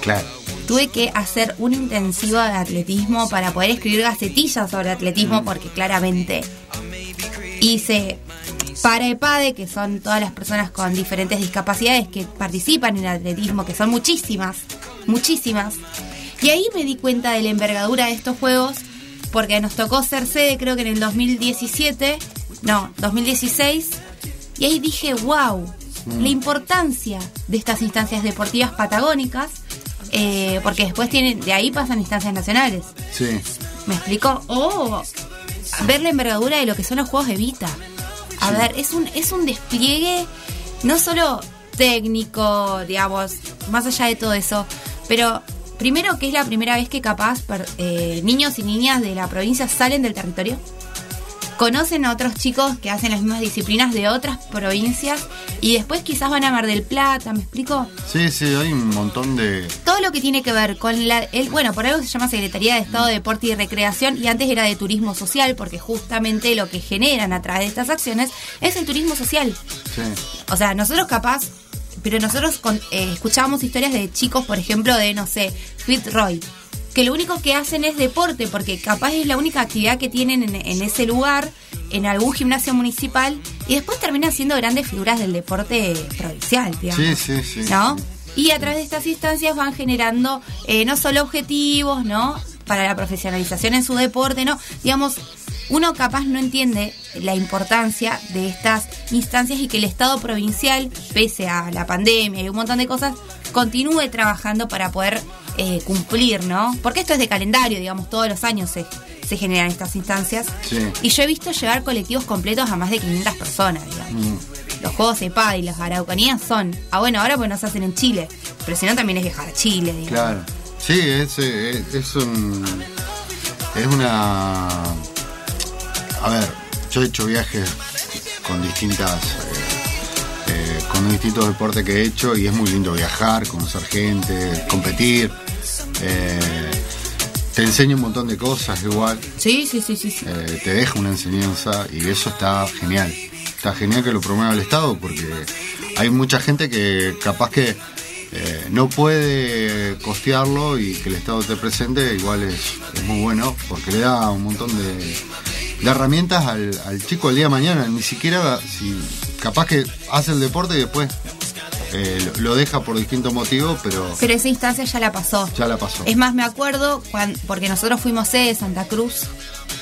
Claro. Tuve que hacer una intensiva de atletismo para poder escribir gacetillas sobre atletismo porque claramente hice para EPADE, que son todas las personas con diferentes discapacidades que participan en atletismo, que son muchísimas, muchísimas. Y ahí me di cuenta de la envergadura de estos juegos porque nos tocó ser sede creo que en el 2017, no, 2016, y ahí dije, wow, la importancia de estas instancias deportivas patagónicas, eh, porque después tienen, de ahí pasan instancias nacionales. Sí. ¿Me explicó? O ver la envergadura de lo que son los juegos de Vita. A ver, es un, es un despliegue no solo técnico, digamos, más allá de todo eso, pero primero que es la primera vez que capaz per- eh, niños y niñas de la provincia salen del territorio, conocen a otros chicos que hacen las mismas disciplinas de otras provincias y después quizás van a Mar del Plata, ¿me explico? Sí, sí, hay un montón de... todo lo que tiene que ver con la, el, bueno, por algo se llama Secretaría de Estado de Deporte y Recreación y antes era de Turismo Social porque justamente lo que generan a través de estas acciones es el turismo social. Sí. O sea, nosotros capaz, pero nosotros con- eh, escuchábamos historias de chicos, por ejemplo, de, no sé, Fitzroy, que lo único que hacen es deporte, porque capaz es la única actividad que tienen en, en ese lugar, en algún gimnasio municipal, y después terminan siendo grandes figuras del deporte provincial, digamos. Sí, sí, sí. ¿no? Y a través de estas instancias van generando eh, no solo objetivos, ¿no? Para la profesionalización en su deporte, ¿no? Digamos, uno capaz no entiende la importancia de estas instancias y que el Estado provincial, pese a la pandemia y un montón de cosas, continúe trabajando para poder eh, cumplir, ¿no? Porque esto es de calendario, digamos, todos los años se, se generan estas instancias. Sí. Y yo he visto llevar colectivos completos a más de 500 personas, digamos. Mm. Los juegos EPAD y las araucanías son. Ah, bueno, ahora pues no se hacen en Chile. Pero si no, también es viajar a Chile, digamos. Claro. Sí, es, eh, es, un. Es una. A ver, yo he hecho viajes con distintas. eh, eh, con distintos deportes que he hecho y es muy lindo viajar, conocer gente, competir. Eh, te enseña un montón de cosas igual. Sí, sí, sí, sí. sí. eh, te deja una enseñanza y eso está genial. Está genial que lo promueva el Estado porque hay mucha gente que capaz que eh, no puede costearlo y que el Estado esté presente igual es, es muy bueno porque le da un montón de, herramientas al, al chico el día de mañana. Ni siquiera, si capaz que hace el deporte y después eh, lo, deja por distintos motivos, pero Pero esa instancia ya la pasó. ya la pasó. Es más, me acuerdo, cuan- porque nosotros fuimos sede de Santa Cruz,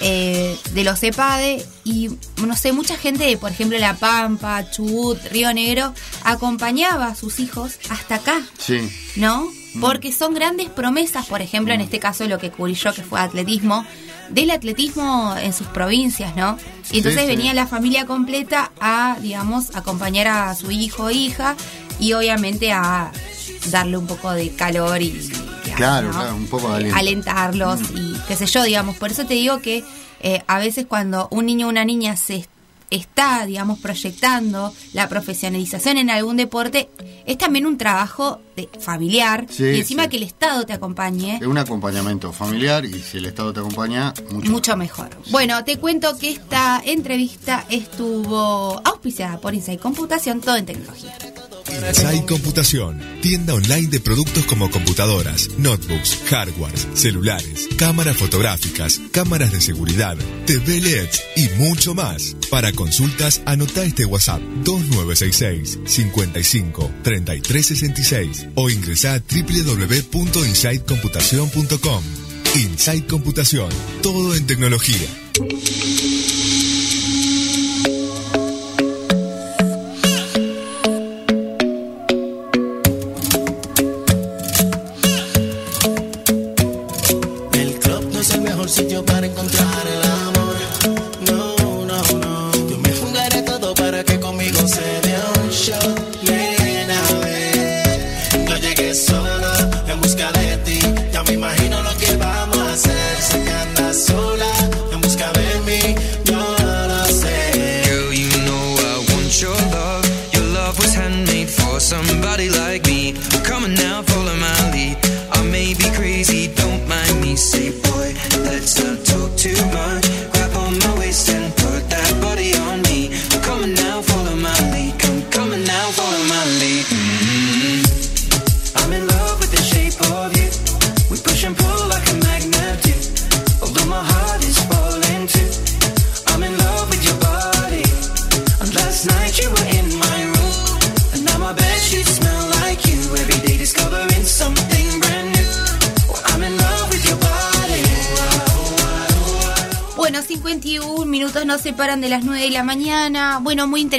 eh, de los EPADE, y no sé, mucha gente de, por ejemplo, La Pampa, Chubut, Río Negro, acompañaba a sus hijos hasta acá, Sí. ¿no? Porque son grandes promesas, por ejemplo, en este caso lo que cubrí yo, que fue atletismo, del atletismo en sus provincias, ¿no? Y entonces Sí, sí. venía la familia completa a, digamos, acompañar a su hijo o hija y obviamente a darle un poco de calor y, a- Claro, ¿no? claro, un poco de aliento. Mm. alentarlos y qué sé yo, digamos. Por eso te digo que eh, a veces cuando un niño o una niña se est- está, digamos, proyectando la profesionalización en algún deporte, es también un trabajo de familiar Sí, y encima sí. que el Estado te acompañe. Es un acompañamiento familiar y si el Estado te acompaña, mucho. Mucho mejor. Bueno, te cuento que esta entrevista estuvo auspiciada por Inside Computación, todo en tecnología. Inside Computación, tienda online de productos como computadoras, notebooks, hardwares, celulares, cámaras fotográficas, cámaras de seguridad, TV LEDs y mucho más. Para consultas, anota este WhatsApp 2966 55 3366 o ingresa a www.insidecomputación.com. Inside Computación, todo en tecnología.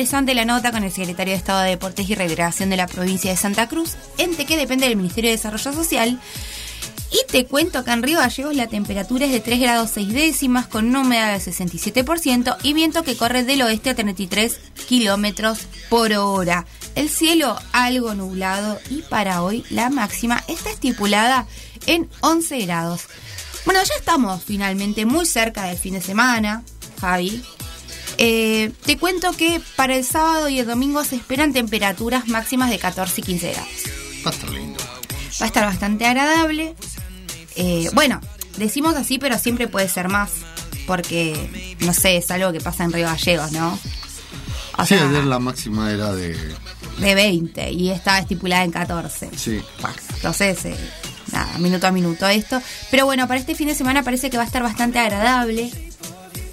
Interesante la nota con el secretario de Estado de Deportes y Recreación de la provincia de Santa Cruz, ente que depende del Ministerio de Desarrollo Social. Y te cuento que en Río Gallegos la temperatura es de 3 grados 6 décimas con una humedad del 67% y viento que corre del oeste a 33 kilómetros por hora. El cielo algo nublado y para hoy la máxima está estipulada en 11 grados. Bueno, ya estamos finalmente muy cerca del fin de semana, Javi. Eh, te cuento que para el sábado y el domingo se esperan temperaturas máximas de 14 y 15 grados. Va a estar lindo. Va a estar bastante agradable. Eh, bueno, decimos así, pero siempre puede ser más. Porque, no sé, es algo que pasa en Río Gallegos, ¿no? O sí, sea, ayer la máxima era de. de 20 y está estipulada en 14. Sí. Entonces, eh, nada, minuto a minuto esto. Pero bueno, para este fin de semana parece que va a estar bastante agradable.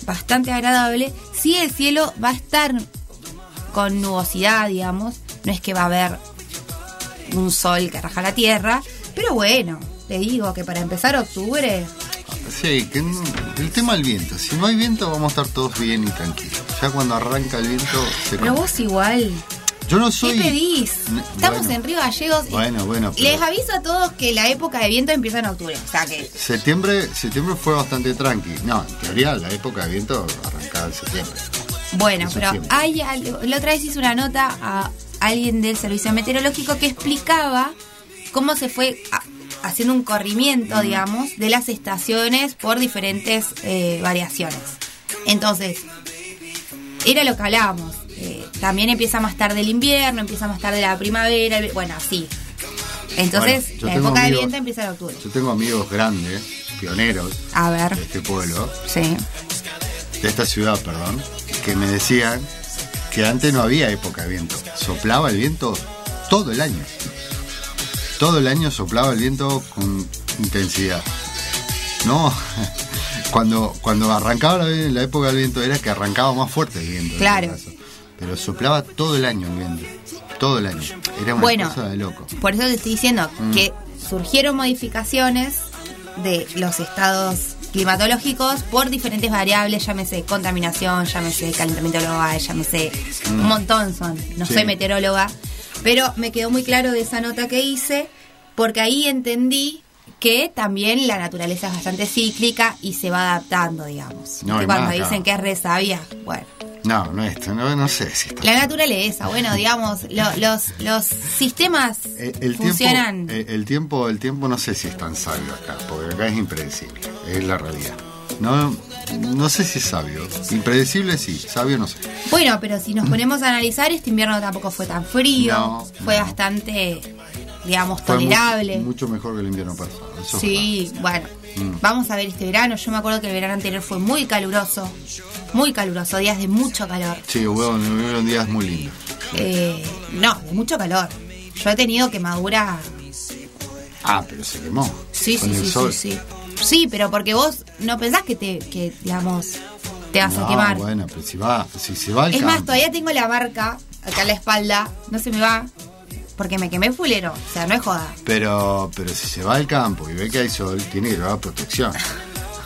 Bastante agradable. Sí, el cielo va a estar con nubosidad, digamos. No es que va a haber un sol que raja la tierra. Pero bueno, te digo que para empezar octubre, Sí, que el tema del viento. Si no hay viento, vamos a estar todos bien y tranquilos. Ya cuando arranca el viento, se pero vos igual. Yo no soy. ¿Qué pedís? Estamos bueno. en Río Gallegos. y Bueno, bueno, pero- Les aviso a todos que la época de viento empieza en octubre. O sea que Septiembre, septiembre fue bastante tranqui. No, en teoría la época de viento arrancaba en septiembre. Bueno, pero hay algo. La otra vez hice una nota a alguien del servicio meteorológico que explicaba cómo se fue a- haciendo un corrimiento, digamos, de las estaciones por diferentes eh, variaciones. Entonces, era lo que hablábamos. Eh, también empieza más tarde el invierno, empieza más tarde la primavera, el- bueno, así. Entonces, Bueno, la época de viento empieza en octubre. Yo tengo amigos grandes, pioneros A ver, de este pueblo, sí. de esta ciudad, perdón, que me decían que antes no había época de viento. Soplaba el viento todo el año. Todo el año soplaba el viento con intensidad. No, *laughs* Cuando, cuando arrancaba la, la época del viento era que arrancaba más fuerte el viento. en Claro. Pero soplaba todo el año viento. Todo el año. Era una Bueno. cosa de loco. Por eso te estoy diciendo Mm. que surgieron modificaciones de los estados climatológicos por diferentes variables, llámese contaminación, llámese calentamiento global, llámese Mm. un montón son. No Sí. soy meteoróloga, pero me quedó muy claro de esa nota que hice, porque ahí entendí que también la naturaleza es bastante cíclica y se va adaptando, digamos. No, Que cuando más, dicen claro. que es re sabia, bueno. No, no es, no, no sé si está. La naturaleza, bueno, digamos, lo- los, los sistemas Eh, El funcionan. tiempo, eh, el tiempo, el tiempo no sé si es tan sabio acá, porque acá es impredecible, es la realidad. No, no sé si es sabio. Impredecible sí, sabio no sé. Bueno, pero si nos ponemos a analizar, este invierno tampoco fue tan frío, No, fue bastante, digamos, Fue mu- tolerable. mucho mejor que el invierno pasado. eso sí, bueno. Mm. vamos a ver este verano. Yo me acuerdo que el verano anterior fue muy caluroso, muy caluroso, días de mucho calor. Sí, hubo, hubo días muy lindos. Eh, no, de mucho calor. Yo he tenido quemadura. Ah, pero se quemó. Sí, con sí, el sí, sol. sí, sí. Sí, pero porque vos no pensás que te, que, digamos, te vas a quemar. Bueno, pero si va, si se va Es más, todavía tengo la marca acá en la espalda, no se me va, porque me quemé fulero, o sea, no es joda. Pero, pero si se va al campo y ve que hay sol, tiene que llevar protección.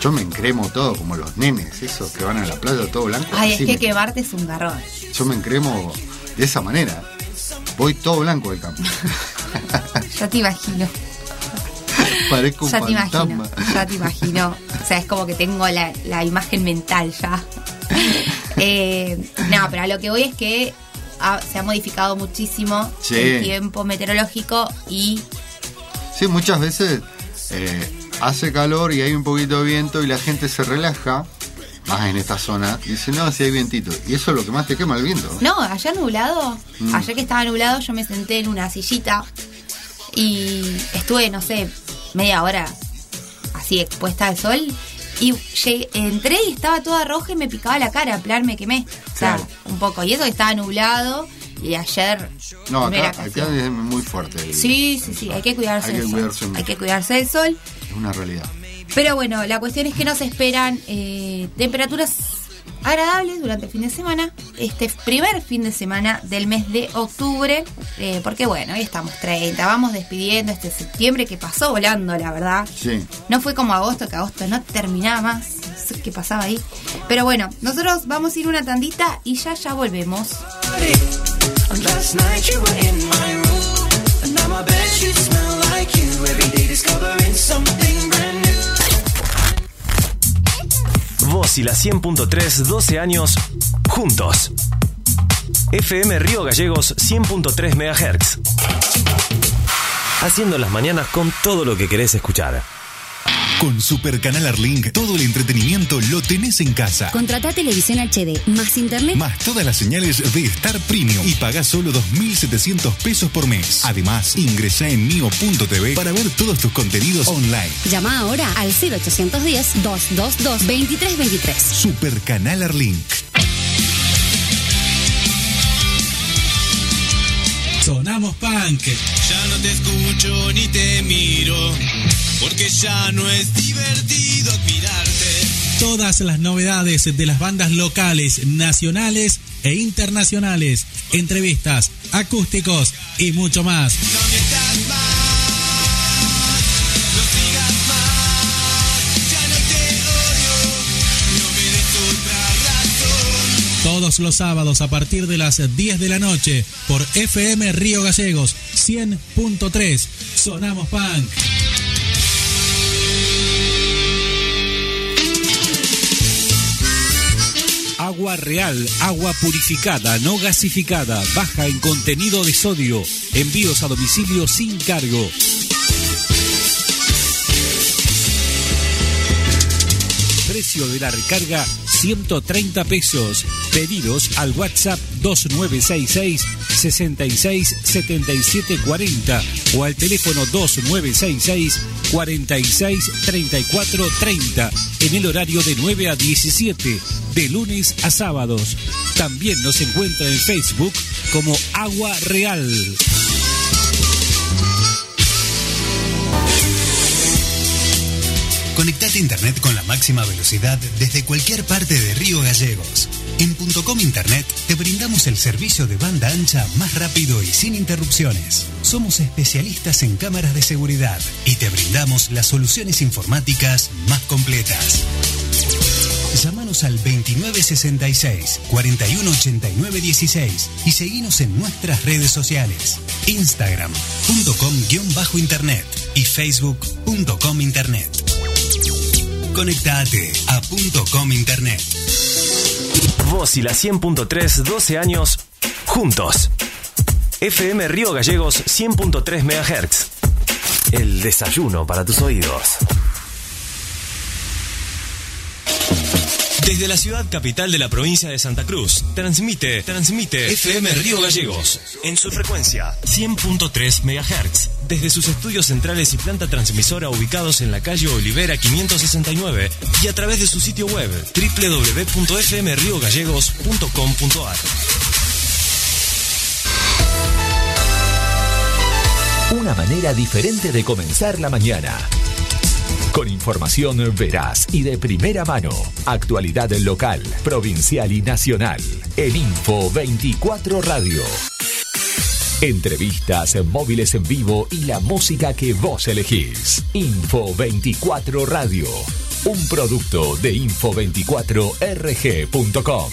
Yo me encremo todo, como los nenes, esos que van a la playa todo blanco. Ay, es que me- quemarte es un garrón. Yo me encremo de esa manera. Voy todo blanco del campo. *laughs* Ya te imagino, Parezco un ya te imagino, ya te imagino. O sea, es como que tengo la, la imagen mental ya. *laughs* Eh, no, pero a lo que voy es que ha- se ha modificado muchísimo Sí. el tiempo meteorológico y Sí, muchas veces eh, hace calor y hay un poquito de viento y la gente se relaja, más en esta zona, y dice, no, si hay vientito. Y eso es lo que más te quema el viento. No, ayer nublado, Mm. ayer que estaba nublado yo me senté en una sillita y estuve, no sé, media hora así expuesta al sol y llegué- entré y estaba toda roja y me picaba la cara, plan me quemé. O sea, Claro. un poco. Y eso que estaba nublado y ayer... No, acá, acá es muy fuerte. el- Sí, sí, sí, hay que cuidarse Hay que del cuidarse sol. mucho. Hay que cuidarse del sol. Es una realidad. Pero bueno, la cuestión es que nos esperan eh, temperaturas agradables durante el fin de semana, este primer fin de semana del mes de octubre, eh, porque bueno, hoy estamos 30, vamos despidiendo este septiembre que pasó volando, la verdad. Sí. No fue como agosto, que agosto no terminaba más, no sé qué pasaba ahí. Pero bueno, nosotros vamos a ir una tandita y ya ya volvemos. Vos y la 100.3, 12 años juntos. FM Río Gallegos 100.3 MHz. Haciendo las mañanas con todo lo que querés escuchar. Con Super Canal Arlink, todo el entretenimiento lo tenés en casa. Contrata televisión HD más internet. Más todas las señales de Star Premium y pagás solo 2.700 pesos por mes. Además, ingresá en mio.tv para ver todos tus contenidos online. Llama ahora al 0810-222-2323. Super Canal Arlink. Sonamos punk. Ya no te escucho ni te miro, porque ya no es divertido admirarte. Todas las novedades de las bandas locales, nacionales e internacionales, entrevistas, acústicos y mucho más. Todos los sábados a partir de las 10 de la noche por FM Río Gallegos 100.3. Sonamos Punk. Agua real, agua purificada, no gasificada, baja en contenido de sodio. Envíos a domicilio sin cargo. Precio de la recarga 130 pesos. Pedidos al WhatsApp 2966 66 77 40 o al teléfono 2966 46 34 30 en el horario de 9 a 17 de lunes a sábados. También nos encuentra en Facebook como Agua Real. Conectate a internet con la máxima velocidad desde cualquier parte de Río Gallegos. En .com Internet te brindamos el servicio de banda ancha más rápido y sin interrupciones. Somos especialistas en cámaras de seguridad y te brindamos las soluciones informáticas más completas. Llámanos al 2966 418916 y seguinos en nuestras redes sociales. Instagram.com-internet y Facebook.com Internet. Conectate a .com Internet. Vos y la 100.3, 12 años, juntos. FM Río Gallegos 100.3 MHz. El desayuno para tus oídos. Desde la ciudad capital de la provincia de Santa Cruz, transmite, transmite FM Río Gallegos en su frecuencia 100.3 MHz. Desde sus estudios centrales y planta transmisora ubicados en la calle Olivera 569 y a través de su sitio web www.fmriogallegos.com.ar. Una manera diferente de comenzar la mañana. Con información veraz y de primera mano. Actualidad local, provincial y nacional. En Info 24 Radio. Entrevistas, móviles en vivo y la música que vos elegís. Info 24 Radio. Un producto de info24rg.com.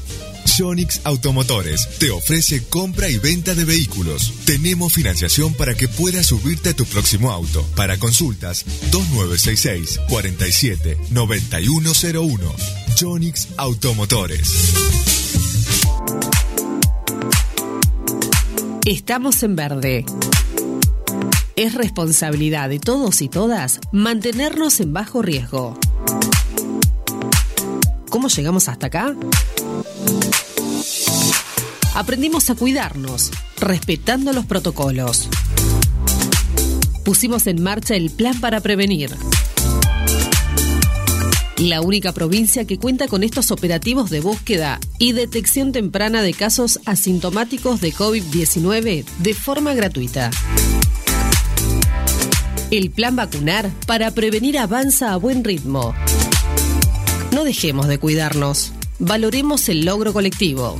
Jonix Automotores te ofrece compra y venta de vehículos. Tenemos financiación para que puedas subirte a tu próximo auto. Para consultas, 2966 47 9101. Jonix Automotores. Estamos en verde. Es responsabilidad de todos y todas mantenernos en bajo riesgo. ¿Cómo llegamos hasta acá? Aprendimos a cuidarnos, respetando los protocolos. Pusimos en marcha el plan para prevenir. La única provincia que cuenta con estos operativos de búsqueda y detección temprana de casos asintomáticos de COVID-19 de forma gratuita. El plan vacunar para prevenir avanza a buen ritmo. No dejemos de cuidarnos. Valoremos el logro colectivo.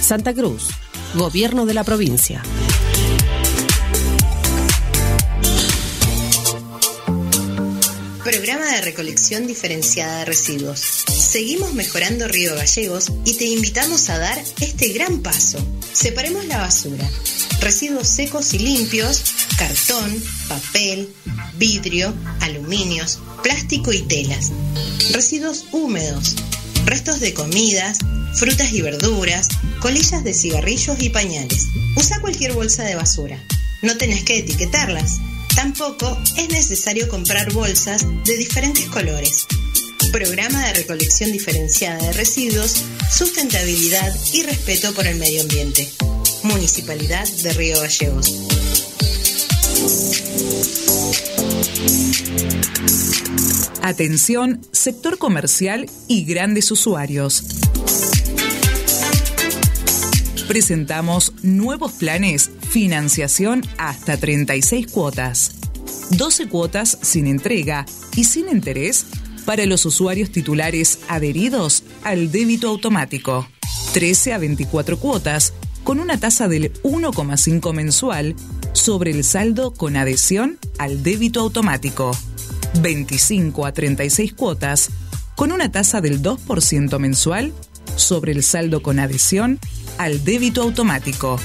Santa Cruz, Gobierno de la provincia. Recolección diferenciada de residuos. Seguimos mejorando Río Gallegos y te invitamos a dar este gran paso. Separemos la basura. Residuos secos y limpios, cartón, papel, vidrio, aluminios, plástico y telas. Residuos húmedos, restos de comidas, frutas y verduras, colillas de cigarrillos y pañales. Usa cualquier bolsa de basura. No tenés que etiquetarlas. Tampoco es necesario comprar bolsas de diferentes colores. Programa de recolección diferenciada de residuos, sustentabilidad y respeto por el medio ambiente. Municipalidad de Río Gallegos. Atención, sector comercial y grandes usuarios. Presentamos nuevos planes, financiación hasta 36 cuotas, 12 cuotas sin entrega y sin interés para los usuarios titulares adheridos al débito automático, 13 a 24 cuotas con una tasa del 1,5 mensual sobre el saldo con adhesión al débito automático. 25 a 36 cuotas con una tasa del 2% mensual sobre el saldo con adhesión al débito automático.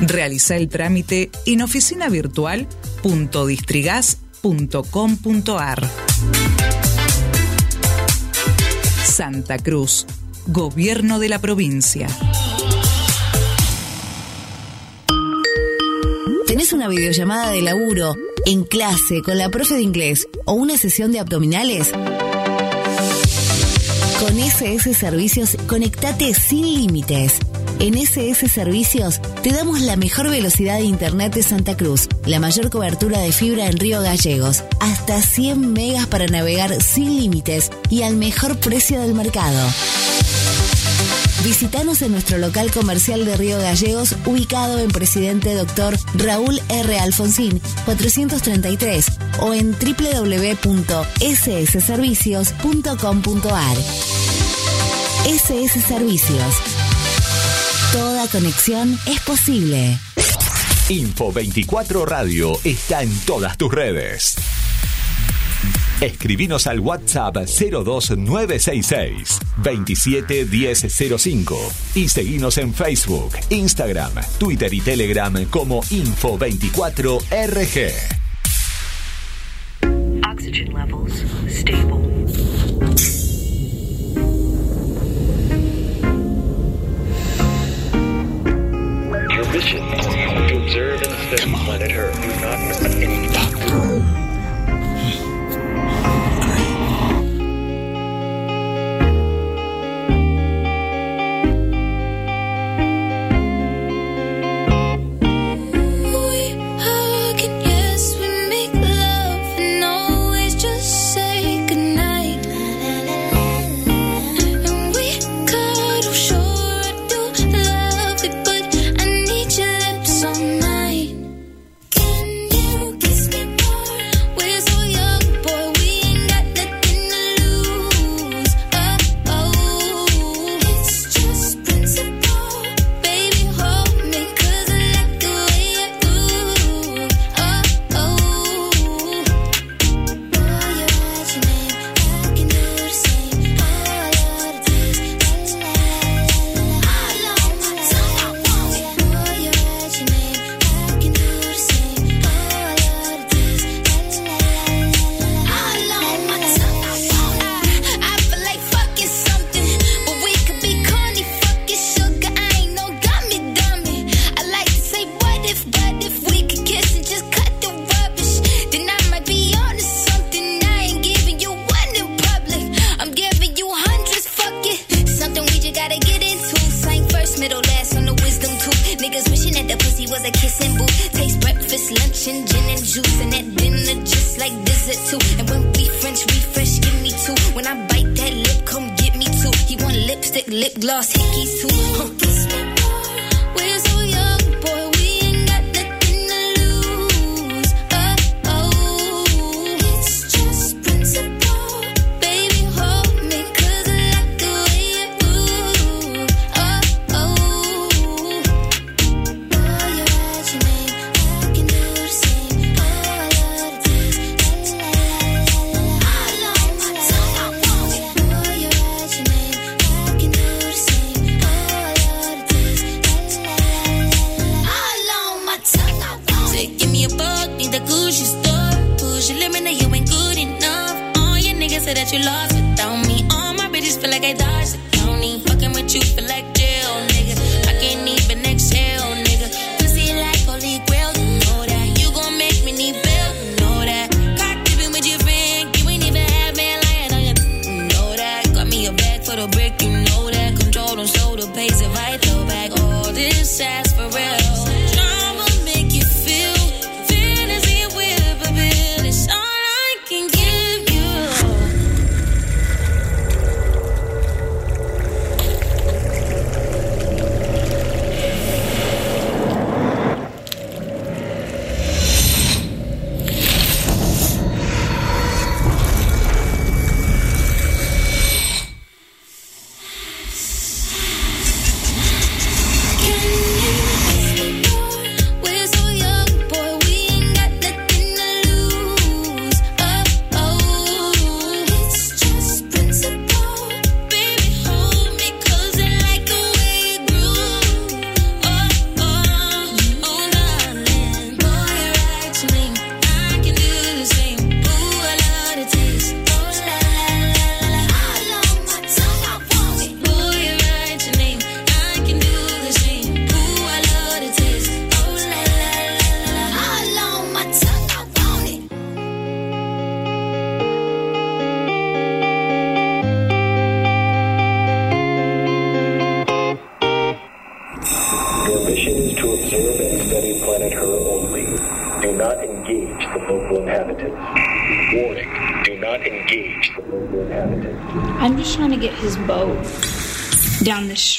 Realiza el trámite en oficina virtual.distrigas.com.ar. Santa Cruz, Gobierno de la Provincia. ¿Tenés una videollamada de laburo, en clase, con la profe de inglés o una sesión de abdominales? Con SS Servicios, conectate sin límites. En SS Servicios te damos la mejor velocidad de Internet de Santa Cruz, la mayor cobertura de fibra en Río Gallegos, hasta 100 megas para navegar sin límites y al mejor precio del mercado. Visítanos en nuestro local comercial de Río Gallegos, ubicado en Presidente Dr. Raúl R. Alfonsín 433 o en www.ssservicios.com.ar. SS Servicios Toda conexión es posible. Info24 Radio está en todas tus redes. Escribinos al WhatsApp 02966 271005 y seguinos en Facebook, Instagram, Twitter y Telegram como Info24RG. Oxygen levels stable. Observe and assist planet Do not lipstick, lip gloss, hickeys too.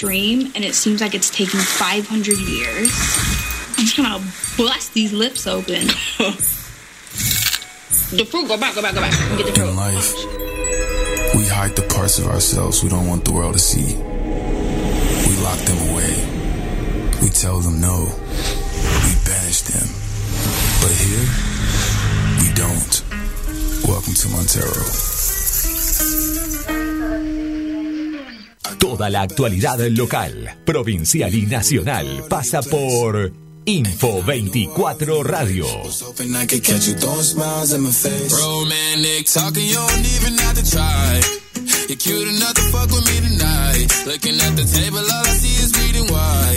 Down stream, and it seems like it's taking 500 years. I'm just gonna bust these lips open. the fruit, go back, go back, go back. Get the fruit. In life, we hide the parts of ourselves we don't want the world to see. We lock them away. We tell them no. We banish them. But here, we don't. Welcome to Montero. Toda la actualidad local, provincial y nacional pasa por Info 24 Radio. You're cute enough to fuck with me tonight. Looking at the table, all I see is bleeding white.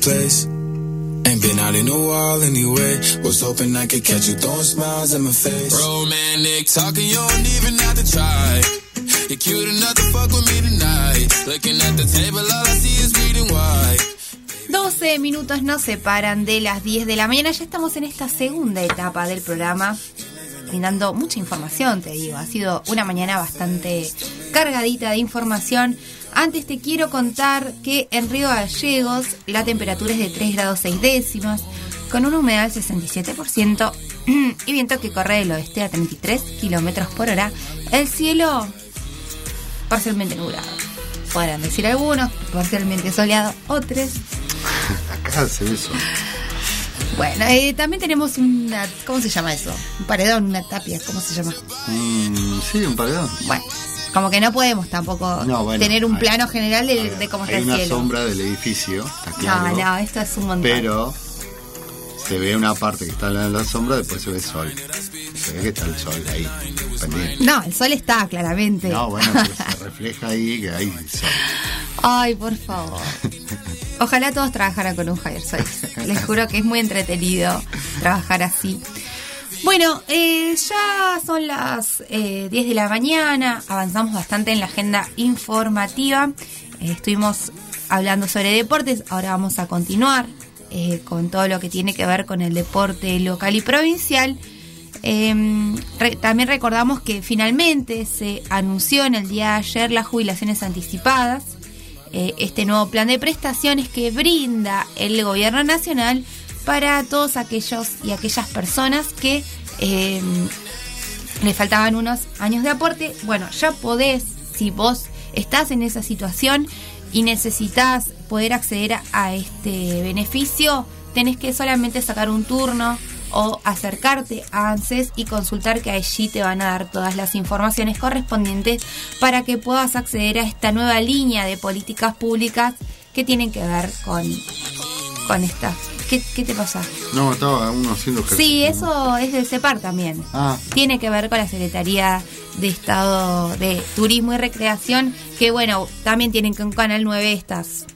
Place. Ain't been out in a while anyway. Was hoping I could catch you throwing smiles in my face. Romantic talking, you don't even have to try. You're cute enough to fuck with me tonight. Looking at the table, all I see is bleeding white. 12 minutos nos separan de las 10 de la mañana. Ya estamos en esta segunda etapa del programa, brindando mucha información, te digo. Ha sido una mañana bastante cargadita de información. Antes te quiero contar que en Río Gallegos la temperatura es de 3 grados 6 décimas, con una humedad del 67% *clears throat* y viento que corre del oeste a 33 kilómetros por hora. El cielo parcialmente nublado. Podrán decir algunos, parcialmente soleado, otros. *laughs* Acá se ve eso. Bueno, eh, también tenemos una. ¿Cómo se llama eso? Un paredón, una tapia, ¿cómo se llama? Mm, sí, un paredón. Bueno, como que no podemos tampoco No, bueno, tener un hay- plano general de, de cómo está Hay el una cielo. sombra del edificio, está No, claro. no, esto es un montón. Pero se ve una parte que está en la, sombra, después se ve el sol. Se ve que está el sol ahí, pendiente. No, el sol está, claramente. No, bueno, pero *laughs* se refleja ahí que hay sol. Ay, por favor. Ojalá todos trabajaran con un Higher Science. Les juro que es muy entretenido trabajar así. Bueno, eh, ya son las eh, 10 de la mañana, avanzamos bastante en la agenda informativa, Eh, estuvimos hablando sobre deportes, ahora vamos a continuar eh, con todo lo que tiene que ver con el deporte local y provincial. Re- también recordamos que finalmente se anunció en el día de ayer las jubilaciones anticipadas, eh, este nuevo plan de prestaciones que brinda el gobierno nacional para todos aquellos y aquellas personas que eh, faltaban unos años de aporte. Bueno, ya podés, si vos estás en esa situación y necesitas poder acceder a este beneficio, tenés que solamente sacar un turno o acercarte a ANSES y consultar que allí te van a dar todas las informaciones correspondientes para que puedas acceder a esta nueva línea de políticas públicas que tienen que ver con, con esta. ¿Qué, qué te pasa? No, estaba uno haciendo Sí, ejercicio. eso es del CEPAR también. Ah, Tiene que ver con la Secretaría de Estado de Turismo y Recreación, que bueno, también tienen con Canal 9 estas,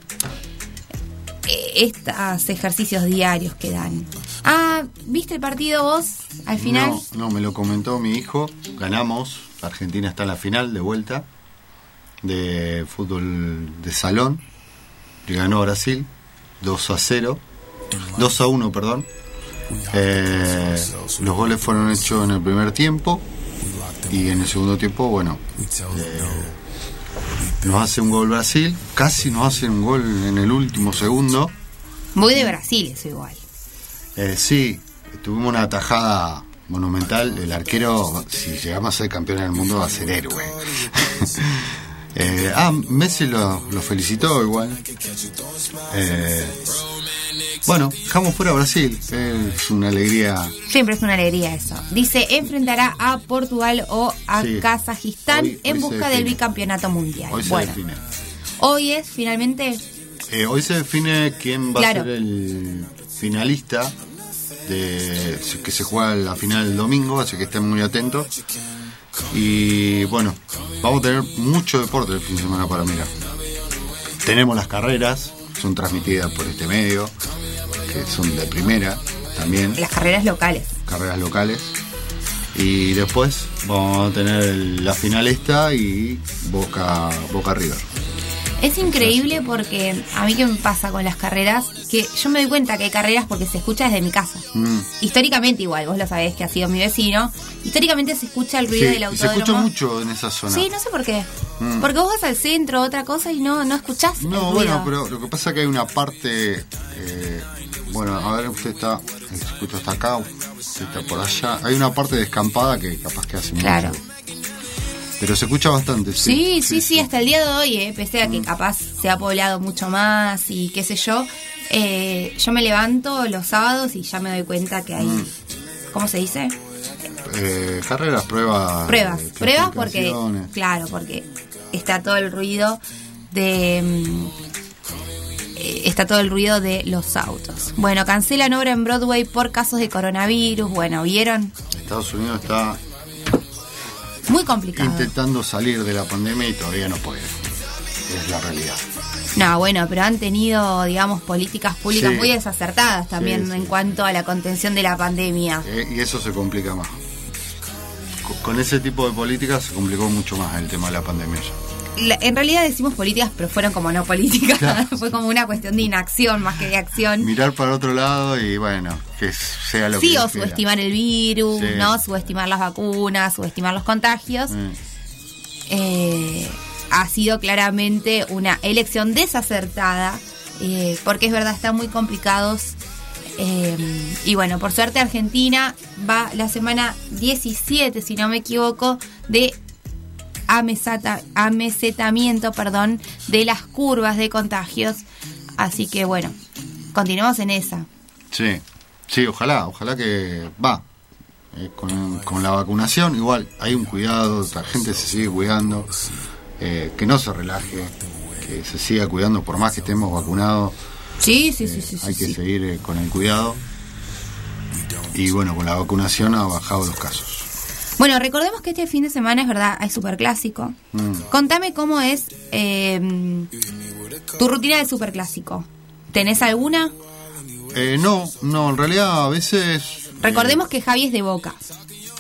eh, estos ejercicios diarios que dan. Ah, ¿viste el partido vos al final? No, no, me lo comentó mi hijo. Ganamos. Argentina está en la final de vuelta de fútbol de salón. Le ganó Brasil 2 a 0. 2 a 1, perdón. Eh, los goles fueron hechos en el primer tiempo. Y en el segundo tiempo, bueno, eh, nos hace un gol Brasil. Casi nos hace un gol en el último segundo. Muy de Brasil eso igual. Eh, sí, tuvimos una tajada monumental. El arquero, si llegamos a ser campeón del mundo, va a ser héroe. Eh, ah, Messi lo, lo felicitó igual. Eh, bueno, dejamos fuera a Brasil. Es una alegría. Siempre es una alegría eso. Dice, enfrentará a Portugal o a Sí. Kazajistán Hoy- en hoy busca del bicampeonato mundial. Hoy se bueno, define. hoy es finalmente Eh, hoy se define quién va Claro. a ser el finalista de que se juega la final el domingo, así que estén muy atentos. Y bueno, vamos a tener mucho deporte el fin de semana para mirar. Tenemos las carreras, son transmitidas por este medio, que son de primera también, las carreras locales. carreras locales. Y después vamos a tener la final esta y Boca, Boca River. Es increíble porque a mí que me pasa con las carreras, que yo me doy cuenta que hay carreras porque se escucha desde mi casa. Mm. Históricamente igual, vos lo sabés que ha sido mi vecino. Históricamente se escucha el ruido Sí, del y se autódromo. escucha mucho en esa zona. Sí, no sé por qué. Mm. Porque vos vas al centro, otra cosa, y no, no escuchás el No, ruido. bueno, pero lo que pasa es que hay una parte. eh, bueno, a ver, usted está. El escucho está acá, usted está por allá. Hay una parte descampada que capaz que hace mucho. Pero se escucha bastante, Sí, sí. sí, sí, hasta el día de hoy, eh, pese a que capaz se ha poblado mucho más y qué sé yo, eh, yo me levanto los sábados y ya me doy cuenta que hay, Mm. ¿cómo se dice? Eh, carreras, pruebas. Pruebas, eh, pruebas porque, clasificaciones. claro, porque está todo el ruido de... mm, eh, Está todo el ruido de los autos. Bueno, cancelan obra en Broadway por casos de coronavirus. Bueno, ¿vieron? Estados Unidos está Muy complicado. intentando salir de la pandemia y todavía no puede. Es la realidad. No, bueno, pero han tenido, digamos, políticas públicas Sí. muy desacertadas también Sí, sí. en cuanto a la contención de la pandemia. Eh, y eso se complica más. Co- Con ese tipo de políticas se complicó mucho más el tema de la pandemia. ya. La- en realidad decimos políticas, pero fueron como no políticas. Claro. *laughs* Fue como una cuestión de inacción más que de acción. Mirar para otro lado y bueno, que sea lo Sí, que o Dios quiera. subestimar el virus, Sí. ¿no? Subestimar las vacunas, subestimar los contagios. Mm. Eh, ha sido claramente una elección desacertada, eh, porque es verdad, están muy complicados. eh, y bueno, por suerte Argentina va la semana 17, si no me equivoco, de amesata- amesetamiento perdón, de las curvas de contagios. Así que bueno, continuamos en esa. Sí, sí, ojalá, ojalá que va. Eh, con, con la vacunación igual hay un cuidado, la gente se sigue cuidando, eh, que no se relaje, que se siga cuidando por más que estemos vacunados. Sí, sí, sí, sí. hay sí, que sí. seguir eh, con el cuidado. Y bueno, con la vacunación ha bajado los casos. Bueno, recordemos que este fin de semana es verdad, hay superclásico. Mm. Contame cómo es eh, tu rutina de superclásico. ¿Tenés alguna? Eh, no, no, en realidad a veces... Recordemos que Javi es de Boca,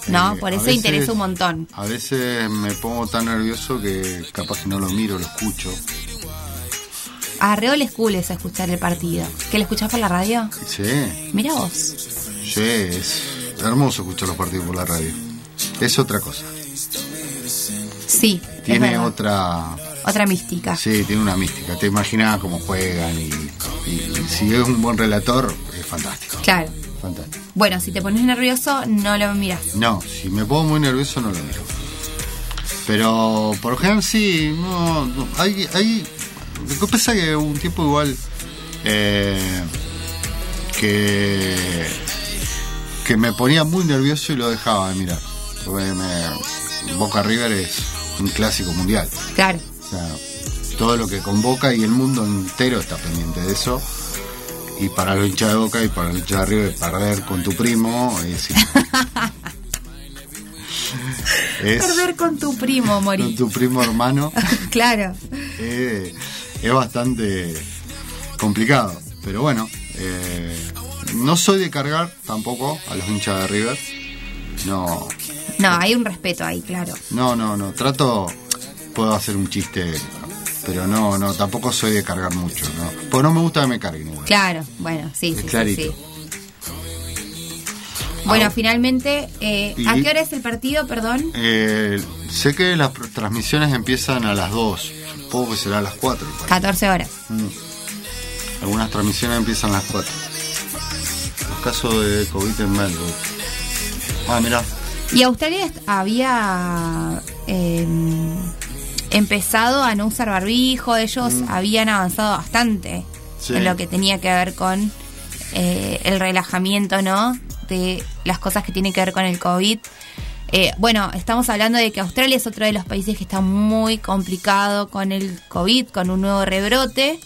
¿no? Eh, Por a eso veces- interesa un montón. A veces me pongo tan nervioso que capaz que no lo miro, lo escucho. A Reo le cool es escuchar el partido. ¿Que lo escuchás por la radio? Sí, Mira vos. sí, es hermoso escuchar los partidos por la radio. Es otra cosa. Sí, Tiene otra... otra mística. Sí, tiene una mística. Te imaginas cómo juegan y, y si es un buen relator, es fantástico. Claro. Fantástico. Bueno, si te pones nervioso, no lo miras. No, si me pongo muy nervioso no lo miro. Pero por lo general sí, no, no, hay, hay, lo que pasa es que un tiempo igual eh, que que me ponía muy nervioso y lo dejaba de mirar. Boca River es un clásico mundial. Claro. O sea, todo lo que convoca y el mundo entero está pendiente de eso. Y para los hinchas de Boca y para los hinchas de River, perder con tu primo es, *laughs* *laughs* es Perder con tu primo, con Mori. tu primo hermano *laughs* claro. eh, es bastante complicado. Pero bueno, eh, no soy de cargar tampoco a los hinchas de River. No, No, hay un respeto ahí, claro. no, no, no. Trato, puedo hacer un chiste, pero no, no, tampoco soy de cargar mucho, ¿no? Porque no me gusta que me carguen igual. Claro, bueno, sí, sí, sí, clarito. sí. Bueno, Ah. finalmente, eh, ¿a qué hora es el partido, perdón? Eh, sé que las transmisiones empiezan a las 2, supongo que será a las 4. 14 horas. Mm. Algunas transmisiones empiezan a las 4. Los casos de COVID en Melbourne. Ah, mirá. Y Australia había eh, empezado a no usar barbijo, ellos habían avanzado bastante Mm. Sí. en lo que tenía que ver con eh, el relajamiento, ¿no? De las cosas que tienen que ver con el COVID. Eh, bueno, estamos hablando de que Australia es otro de los países que está muy complicado con el COVID, con un nuevo rebrote.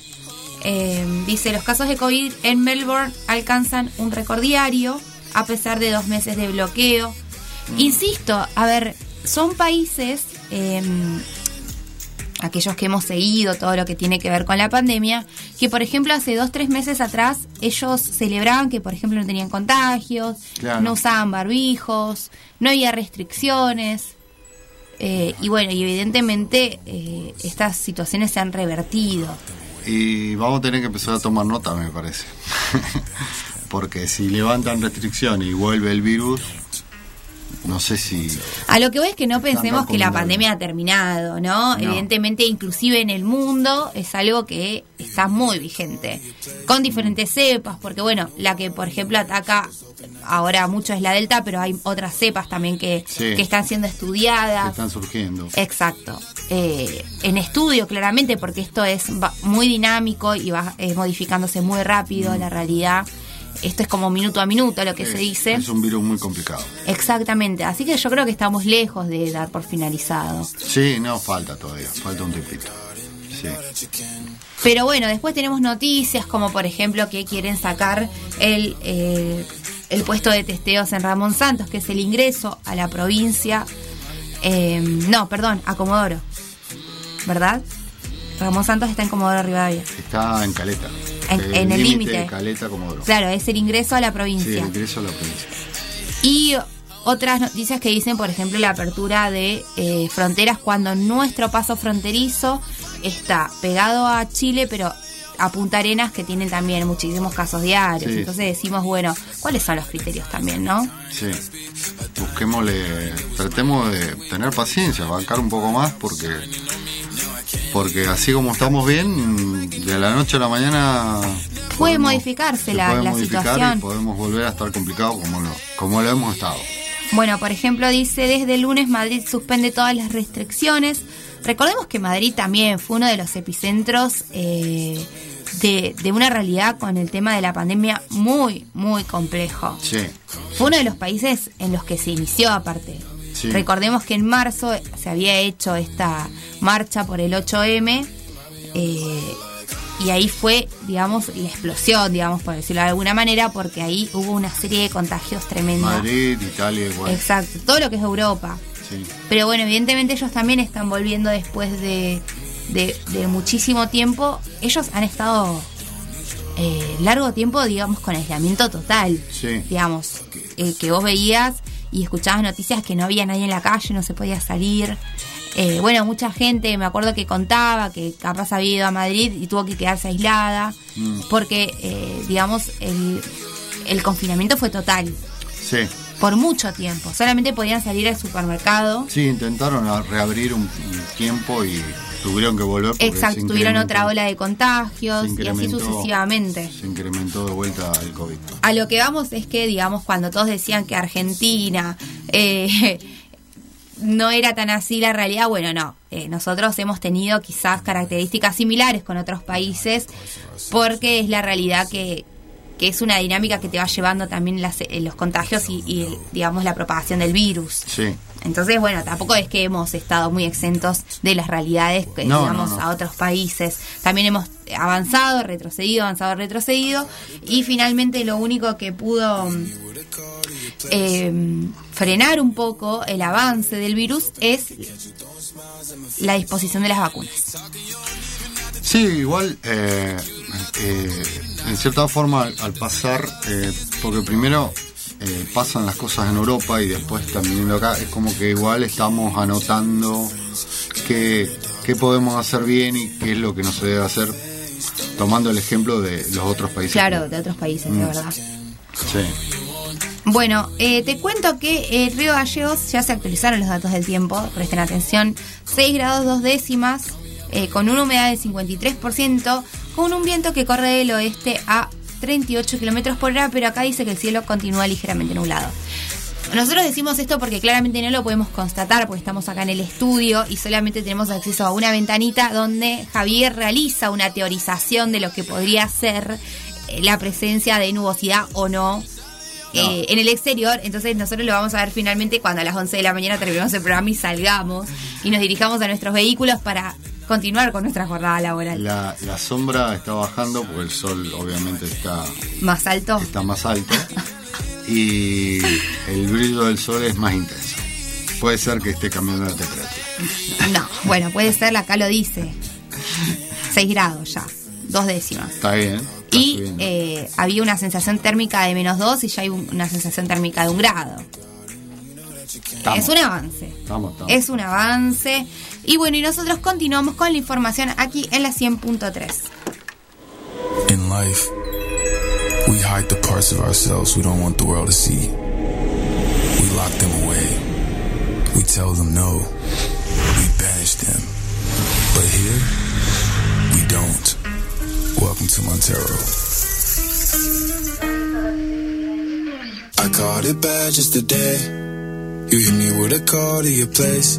Eh, dice, los casos de COVID en Melbourne alcanzan un récord diario a pesar de dos meses de bloqueo. Insisto, a ver, son países, eh, aquellos que hemos seguido todo lo que tiene que ver con la pandemia, que por ejemplo hace dos, tres meses atrás ellos celebraban que por ejemplo no tenían contagios, Claro. no usaban barbijos, no había restricciones. eh, y bueno, y evidentemente eh, estas situaciones se han revertido. Y vamos a tener que empezar a tomar nota, me parece. *laughs* Porque si levantan restricciones y vuelve el virus, no sé si... A lo que voy es que no pensemos que la pandemia ha terminado, ¿no? No. Evidentemente, inclusive en el mundo es algo que está muy vigente, con diferentes cepas, porque bueno, la que por ejemplo ataca ahora mucho es la Delta, pero hay otras cepas también que, Sí. que están siendo que estudiadas. están surgiendo. Exacto. Eh, en estudio, claramente, porque esto es muy dinámico y va eh, modificándose muy rápido la realidad. Esto es como minuto a minuto lo que se dice. Es un virus muy complicado. Exactamente. Así que yo creo que estamos lejos de dar por finalizado. Sí, no, falta todavía, falta un tiempito. Sí. Pero bueno, después tenemos noticias como por ejemplo que quieren sacar el, eh, el puesto de testeos en Ramón Santos, que es el ingreso a la provincia. eh, no, perdón, a Comodoro. ¿Verdad? Ramón Santos está en Comodoro Rivadavia. Está en Caleta. En- en el límite. Caleta como Oro. Claro, es el ingreso a la Sí, provincia. el ingreso a la provincia. Y otras noticias que dicen, por ejemplo, la apertura de eh, fronteras cuando nuestro paso fronterizo está pegado a Chile, pero a Punta Arenas, que tienen también muchísimos casos diarios. Sí. Entonces decimos, bueno, ¿cuáles son los criterios también, no? Sí. Busquémosle, tratemos de tener paciencia, bancar un poco más porque porque así como estamos bien, de la noche a la mañana Puede podemos- modificarse se la, puede la modificar situación. y podemos volver a estar complicados como lo, como lo hemos estado. Bueno, por ejemplo, dice, desde el lunes Madrid suspende todas las restricciones. Recordemos que Madrid también fue uno de los epicentros eh, de, de una realidad con el tema de la pandemia muy, muy complejo. Sí. Fue uno de los países en los que se inició aparte. Sí. Recordemos que en marzo se había hecho esta marcha por el 8M. eh, y ahí fue, digamos, la explosión, digamos, por decirlo de alguna manera, porque ahí hubo una serie de contagios tremenda. Madrid, Italia, igual. Exacto, todo lo que es Europa. Sí. Pero bueno, evidentemente ellos también están volviendo después de, de- de muchísimo tiempo. Ellos han estado eh, largo tiempo, digamos, con aislamiento total. Sí. Digamos, eh, que vos veías y escuchabas noticias que no había nadie en la calle, no se podía salir. Eh, bueno, mucha gente, me acuerdo que contaba que capaz había ido a Madrid y tuvo que quedarse aislada, Mm. porque, eh, digamos, el, el confinamiento fue total, Sí. Por mucho tiempo. Solamente podían salir al supermercado. Sí, intentaron reabrir un, un tiempo y tuvieron que volver. Exacto, tuvieron otra ola de contagios y así sucesivamente. Se incrementó de vuelta el COVID. A lo que vamos es que, digamos, cuando todos decían que Argentina eh, *laughs* no era tan así la realidad, bueno, no. Eh, nosotros hemos tenido quizás características similares con otros países porque es la realidad que, que es una dinámica que te va llevando también las- eh, los contagios y, y, digamos, la propagación del virus. Sí. Entonces, bueno, tampoco es que hemos estado muy exentos de las realidades que No, digamos no, no. a otros países. También hemos avanzado, retrocedido, avanzado, retrocedido. Y finalmente lo único que pudo mm, eh, frenar un poco el avance del virus es la disposición de las vacunas. Sí, igual, eh, eh, en cierta forma, al, al pasar, eh, porque primero eh, pasan las cosas en Europa y después viniendo acá, es como que igual estamos anotando qué, qué podemos hacer bien y qué es lo que no se debe hacer, tomando el ejemplo de los otros países. Claro, de otros países, de Mm. verdad. Sí. Bueno, eh, te cuento que eh, Río Gallegos ya se actualizaron los datos del tiempo, presten atención, 6 grados 2 décimas, eh, con una humedad del 53%, con un viento que corre del oeste a 38 kilómetros por hora, pero acá dice que el cielo continúa ligeramente nublado. Nosotros decimos esto porque claramente no lo podemos constatar porque estamos acá en el estudio y solamente tenemos acceso a una ventanita donde Javier realiza una teorización de lo que podría ser eh, la presencia de nubosidad o no eh, en el exterior. Entonces nosotros lo vamos a ver finalmente cuando a las 11 de la mañana terminemos el programa y salgamos y nos dirijamos a nuestros vehículos para continuar con nuestra jornada laboral. La, la sombra está bajando porque el sol obviamente está, Más alto. está más alto y el brillo del sol es más intenso. Puede ser que esté cambiando la temperatura. No, bueno, puede ser, acá lo dice. 6 grados ya, dos décimas. Está bien. Y eh, había una sensación térmica de menos 2 y ya hay un- una sensación térmica de un grado. Estamos. Es un avance. Estamos, estamos. Es un avance. Y bueno, y nosotros continuamos con la información aquí en la 100.3. In life, we hide the parts of ourselves we don't want the world to see. We lock them away. We tell them no. We banish them. But here, we don't. Welcome to Montero. I caught it bad just today. You hit me with a call to your place.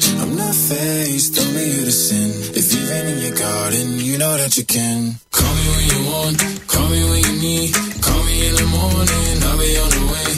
I'm not faced, only you to sin. If you've been in your garden, you know that you can. Call me when you want, call me when you need. Call me in the morning, I'll be on the way.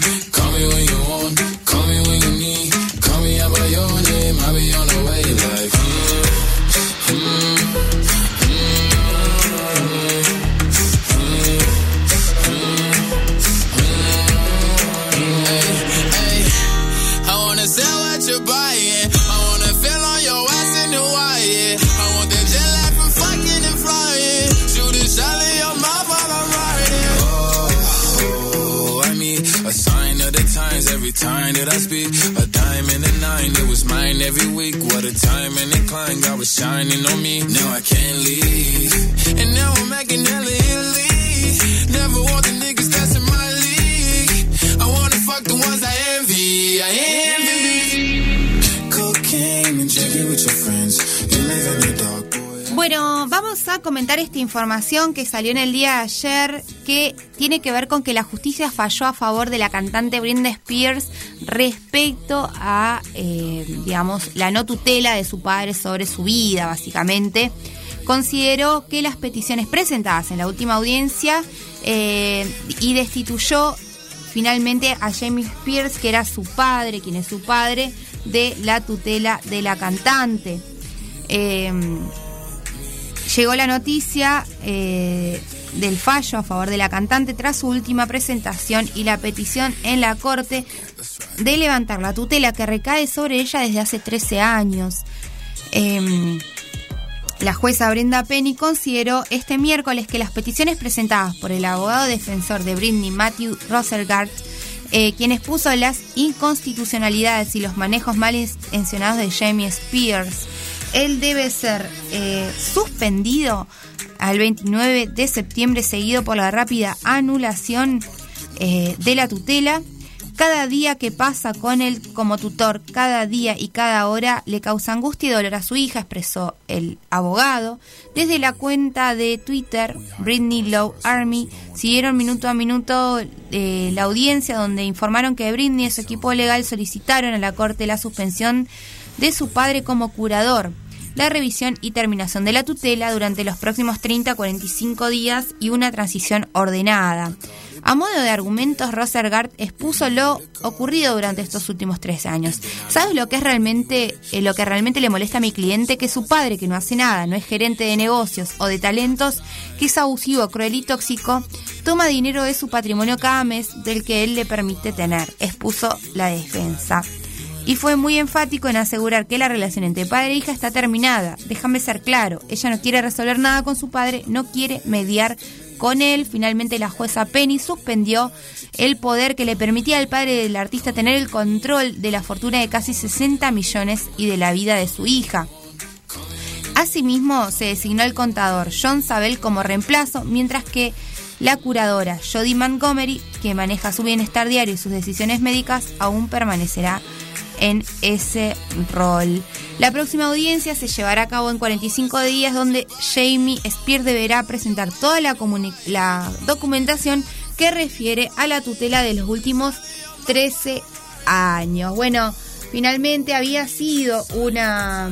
That I speak. A dime and a nine, it was mine every week. What a time and incline, God was shining on me. Now I can't leave. And now I'm making hella Italy. Never want the niggas that's in my league. I wanna fuck the ones I envy. I envy. Cocaine and drinking with your friends. You live in the dark. Bueno, vamos a comentar esta información que salió en el día de ayer que tiene que ver con que la justicia falló a favor de la cantante Britney Spears respecto a, eh, digamos, la no tutela de su padre sobre su vida, básicamente. Consideró que las peticiones presentadas en la última audiencia eh, y destituyó finalmente a Jamie Spears, que era su padre, quien es su padre, de la tutela de la cantante. Eh, llegó la noticia eh, del fallo a favor de la cantante tras su última presentación y la petición en la corte de levantar la tutela que recae sobre ella desde hace 13 años. Em, la jueza Brenda Penny consideró este miércoles que las peticiones presentadas por el abogado defensor de Britney, Matthew Rosergart, eh, quien expuso las inconstitucionalidades y los manejos mal intencionados de Jamie Spears, él debe ser eh, suspendido al 29 de septiembre, seguido por la rápida anulación eh, de la tutela. Cada día que pasa con él como tutor, cada día y cada hora le causa angustia y dolor a su hija, expresó el abogado. Desde la cuenta de Twitter, Britney Low Army, siguieron minuto a minuto eh, la audiencia donde informaron que Britney y su equipo legal solicitaron a la Corte la suspensión de su padre como curador la revisión y terminación de la tutela durante los próximos 30 a 45 días y una transición ordenada. A modo de argumentos, Rosergard expuso lo ocurrido durante estos últimos tres años. ¿Sabes lo que es realmente eh, lo que realmente le molesta a mi cliente? Que su padre, que no hace nada, no es gerente de negocios o de talentos, que es abusivo, cruel y tóxico, toma dinero de su patrimonio cada mes del que él le permite tener, expuso la defensa y fue muy enfático en asegurar que la relación entre padre e hija está terminada. Déjame ser claro, ella no quiere resolver nada con su padre, no quiere mediar con él. Finalmente la jueza Penny suspendió el poder que le permitía al padre del artista tener el control de la fortuna de casi 60 millones y de la vida de su hija. Asimismo, se designó al contador John Sabel como reemplazo, mientras que la curadora Jodie Montgomery, que maneja su bienestar diario y sus decisiones médicas, aún permanecerá en ese rol. La próxima audiencia se llevará a cabo en 45 días donde Jamie Spears deberá presentar toda la, la documentación que refiere a la tutela de los últimos 13 años. Bueno, finalmente había sido una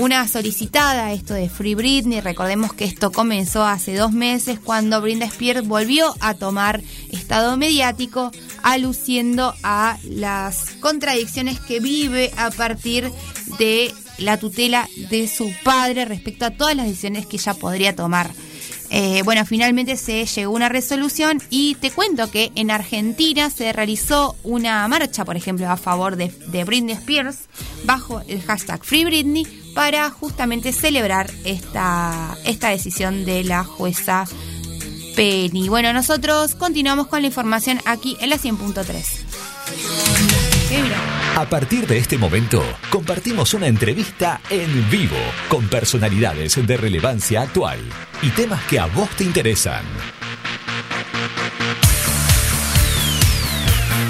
una solicitada esto de Free Britney. Recordemos que esto comenzó hace dos meses cuando Britney Spears volvió a tomar estado mediático, aluciendo a las contradicciones que vive a partir de la tutela de su padre respecto a todas las decisiones que ella podría tomar. Eh, bueno, finalmente se llegó a una resolución y te cuento que en Argentina se realizó una marcha, por ejemplo, a favor de, Britney Spears bajo el hashtag Free Britney para justamente celebrar esta, esta decisión de la jueza Penny. Bueno, nosotros continuamos con la información aquí en la 100.3. A partir de este momento, compartimos una entrevista en vivo con personalidades de relevancia actual y temas que a vos te interesan.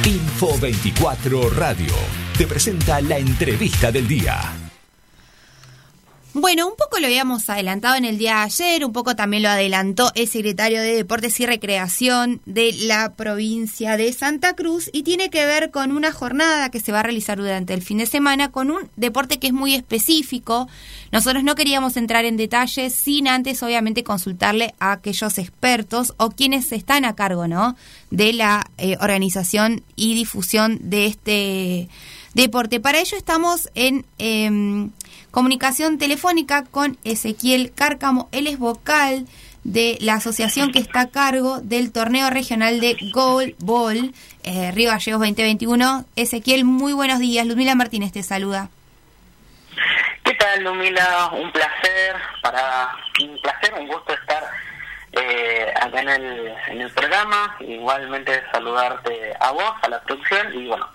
Info 24 Radio te presenta la entrevista del día. Bueno, un poco lo habíamos adelantado en el día de ayer, un poco también lo adelantó el secretario de Deportes y Recreación de la provincia de Santa Cruz y tiene que ver con una jornada que se va a realizar durante el fin de semana con un deporte que es muy específico. Nosotros no queríamos entrar en detalles sin antes obviamente consultarle a aquellos expertos o quienes están a cargo, ¿no? De la eh, organización y difusión de este deporte. Para ello estamos en em, comunicación telefónica con Ezequiel Cárcamo. Él es vocal de la asociación que está a cargo del torneo regional de Goal Ball eh, Río Gallegos 2021. Ezequiel, muy buenos días. Ludmila Martínez te saluda. ¿Qué tal, Lumila? Un placer, para un placer, un gusto estar eh, acá en el, en el programa. Igualmente saludarte a vos, a la producción y bueno,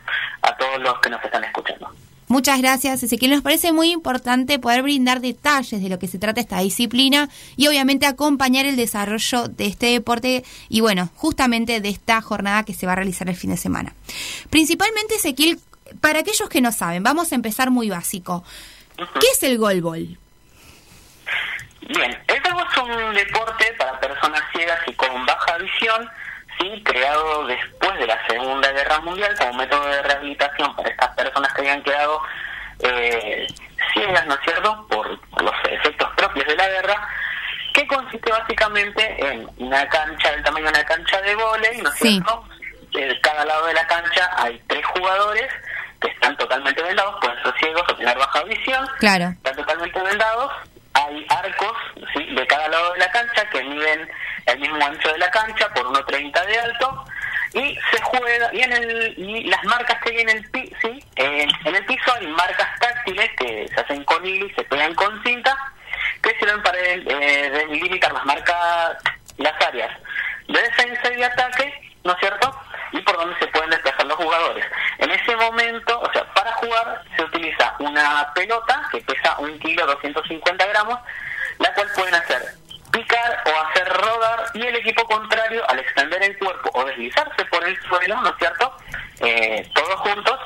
a todos los que nos están escuchando. Muchas gracias, Ezequiel. Nos parece muy importante poder brindar detalles de lo que se trata esta disciplina y obviamente acompañar el desarrollo de este deporte y bueno, justamente de esta jornada que se va a realizar el fin de semana. Principalmente, Ezequiel, para aquellos que no saben, vamos a empezar muy básico. ¿Qué es el golbol? Bien, el juego es un deporte para personas ciegas y con baja visión, sí, creado después de la Segunda Guerra Mundial como método de rehabilitación para estas personas que habían quedado eh, ciegas, ¿no es cierto?, por, por los efectos propios de la guerra, que consiste básicamente en una cancha del tamaño de una cancha de vóley, ¿no es Sí. cierto? De cada lado de la cancha hay tres jugadores que están totalmente vendados, pueden ser ciegos o tener baja visión, Claro. están totalmente vendados, hay arcos ¿sí? de cada lado de la cancha que miden el mismo ancho de la cancha por 1.30 de alto y se juega y en el y las marcas que hay en el pi- sí, en, el piso hay marcas táctiles que se hacen con hilo y se pegan con cinta que sirven para eh, delimitar las marcas las áreas de defensa y de ataque no es cierto y por donde se pueden desplazar los jugadores. En ese momento o sea para jugar se utiliza una pelota que pesa un kilo 250 gramos la cual pueden hacer o hacer rodar y el equipo contrario al extender el cuerpo o deslizarse por el suelo, ¿no es cierto? Eh, todos juntos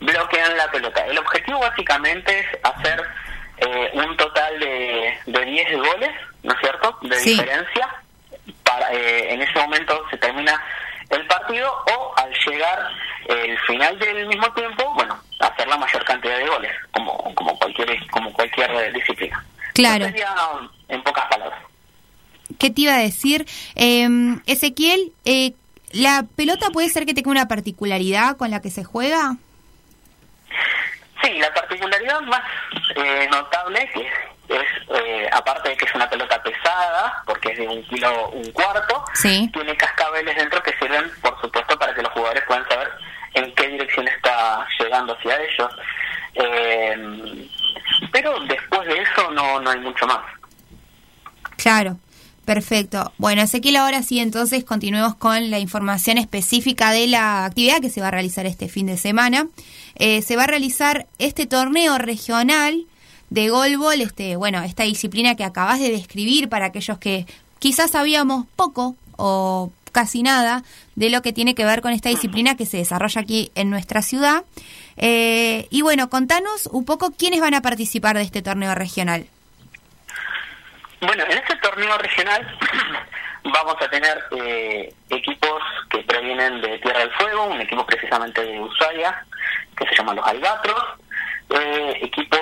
bloquean la pelota. El objetivo básicamente es hacer eh, un total de, de 10 goles, ¿no es cierto? De Sí. diferencia. Para, eh, en ese momento se termina el partido o al llegar el final del mismo tiempo, bueno, hacer la mayor cantidad de goles, como, como cualquier como cualquier disciplina. Claro. Sería en pocas palabras. ¿Qué te iba a decir? Eh, Ezequiel, eh, ¿la pelota puede ser que tenga una particularidad con la que se juega? Sí, la particularidad más eh, notable que es, eh, aparte de que es una pelota pesada, porque es de un kilo un cuarto, Sí. tiene cascabeles dentro que sirven, por supuesto, para que los jugadores puedan saber en qué dirección está llegando hacia ellos. Eh, pero después de eso no, no hay mucho más. Claro, perfecto. Bueno, Ezequiel, ahora sí, entonces continuemos con la información específica de la actividad que se va a realizar este fin de semana. Eh, se va a realizar este torneo regional de golbol, este, bueno, esta disciplina que acabas de describir para aquellos que quizás sabíamos poco o casi nada de lo que tiene que ver con esta disciplina que se desarrolla aquí en nuestra ciudad. Eh, y bueno, contanos un poco quiénes van a participar de este torneo regional. Bueno, en este torneo regional *clears throat* vamos a tener eh, equipos que provienen de Tierra del Fuego, un equipo precisamente de Ushuaia, que se llama los Albatros, eh, equipo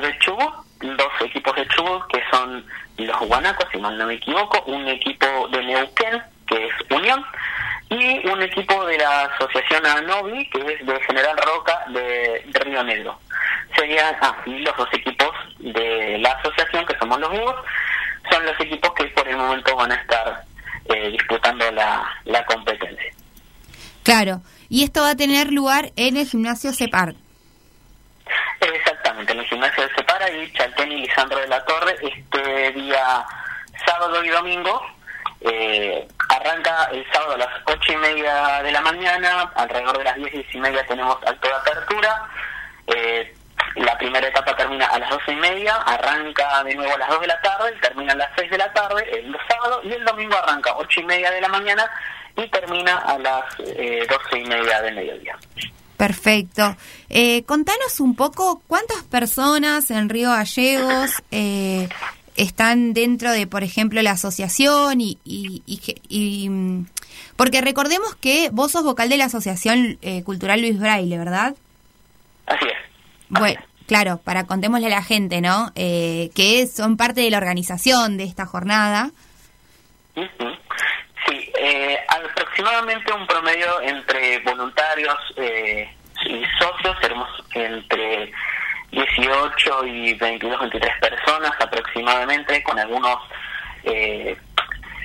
de Chubut, dos equipos de Chubut que son los Guanacos, si mal no me equivoco, un equipo de Neuquén, que es Unión, y un equipo de la asociación ANOVI, que es de General Roca de Río Negro. Serían, ah, y los dos equipos de la asociación, que somos los vivos, son los equipos que por el momento van a estar eh, disputando la, la competencia. Claro, y esto va a tener lugar en el gimnasio CEPAR. Exactamente, en el gimnasio de Separa y Chaltén y Lisandro de la Torre este día sábado y domingo. eh, arranca el sábado a las ocho y media de la mañana, alrededor de las diez, diez y media tenemos acto de apertura. Eh, la primera etapa termina a las doce y media, arranca de nuevo a las dos de la tarde, termina a las seis de la tarde el sábado y el domingo arranca ocho y media de la mañana y termina a las eh, doce y media del mediodía. Perfecto. Eh, contanos un poco cuántas personas en Río Gallegos eh, están dentro de, por ejemplo, la asociación y, y- y y, mm, porque recordemos que vos sos vocal de la Asociación eh, Cultural Luis Braille, ¿verdad? Así es. Bueno, claro, para contémosle a la gente, ¿no? Eh, que son parte de la organización de esta jornada. Sí, eh, aproximadamente un promedio entre voluntarios eh, y socios, seremos entre 18 y 22, 23 personas aproximadamente, con algunos, eh,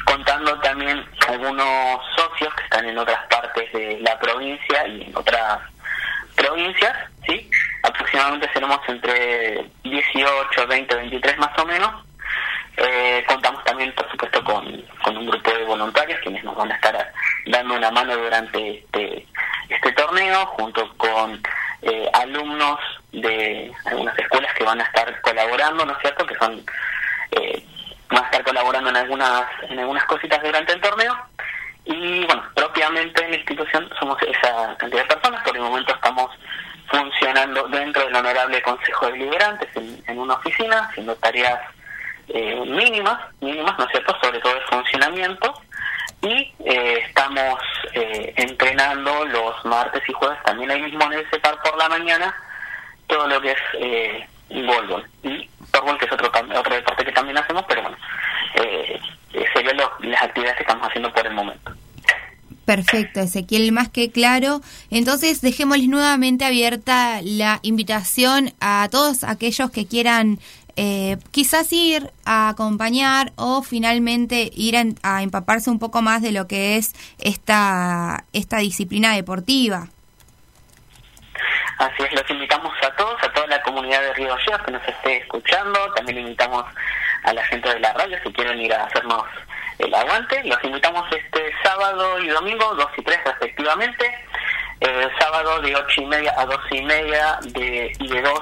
contando también algunos socios que están en otras partes de la provincia y en otras provincias, ¿sí? Aproximadamente seremos entre 18, 20, 23 más o menos. Eh, contamos también, por supuesto, con, un grupo de voluntarios quienes nos van a estar dando una mano durante este, este torneo, junto con eh, alumnos de algunas escuelas que van a estar colaborando, ¿no es cierto? Que son eh, van a estar colaborando en algunas en algunas cositas durante el torneo. Y bueno, propiamente en la institución somos esa cantidad de personas. Por el momento estamos funcionando dentro del honorable Consejo de Deliberantes en, una oficina, haciendo tareas eh, mínimas, mínimas, ¿no es cierto?, sobre todo de funcionamiento, y eh, estamos eh, entrenando los martes y jueves también ahí mismo en el CEPAR por la mañana, todo lo que es eh. Y softball, que es otro, otro deporte que también hacemos, pero bueno, eh, eh, serían las actividades que estamos haciendo por el momento. Perfecto, Ezequiel, más que claro. Entonces, dejémosles nuevamente abierta la invitación a todos aquellos que quieran eh, quizás ir a acompañar o finalmente ir a, empaparse un poco más de lo que es esta, esta disciplina deportiva. Así es, los invitamos a todos, a toda la comunidad de Río Gallegos que nos esté escuchando. También invitamos a la gente de la radio si quieren ir a hacernos el aguante. Los invitamos este sábado y domingo, 2 y 3 respectivamente. El sábado de 8 y media a 12 y media de, y de 2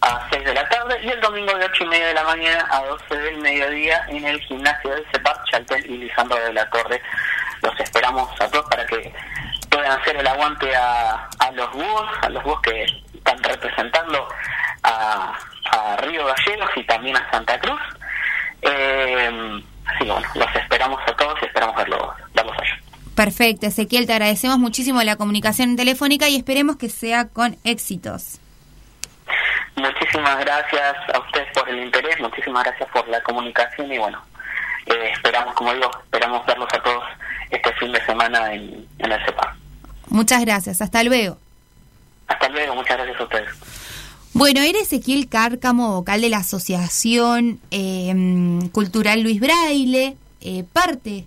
a 6 de la tarde. Y el domingo de 8 y media de la mañana a 12 del mediodía en el gimnasio del CEPAR, Chaltel y Lisandro de la Torre. Los esperamos a todos para que puedan hacer el aguante a, a los búhos, a los búhos que están representando a, a Río Gallegos y también a Santa Cruz. Eh, así que bueno, los esperamos a todos y esperamos verlos, verlos allá. Perfecto, Ezequiel, te agradecemos muchísimo la comunicación telefónica y esperemos que sea con éxitos. Muchísimas gracias a ustedes por el interés, muchísimas gracias por la comunicación y bueno, eh, esperamos, como digo, esperamos verlos a todos este fin de semana en, en el CEPA. Muchas gracias, hasta luego. Hasta luego, muchas gracias a ustedes. Bueno, era Ezequiel Cárcamo, vocal de la Asociación eh, Cultural Luis Braille, eh, parte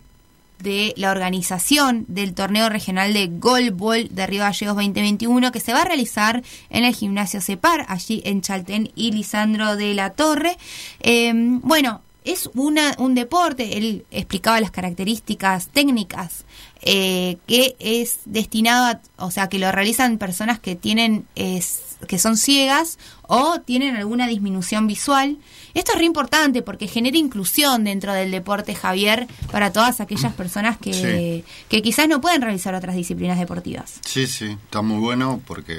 de la organización del torneo regional de Golbol de Río Gallegos 2021 que se va a realizar en el gimnasio Cepar, allí en Chaltén y Lisandro de la Torre. Eh, bueno, es una, un deporte, él explicaba las características técnicas eh, que es destinado a, o sea, que lo realizan personas que tienen, es, que son ciegas o tienen alguna disminución visual. Esto es re importante porque genera inclusión dentro del deporte, Javier, para todas aquellas personas que, Sí. que quizás no pueden realizar otras disciplinas deportivas. Sí, sí, está muy bueno porque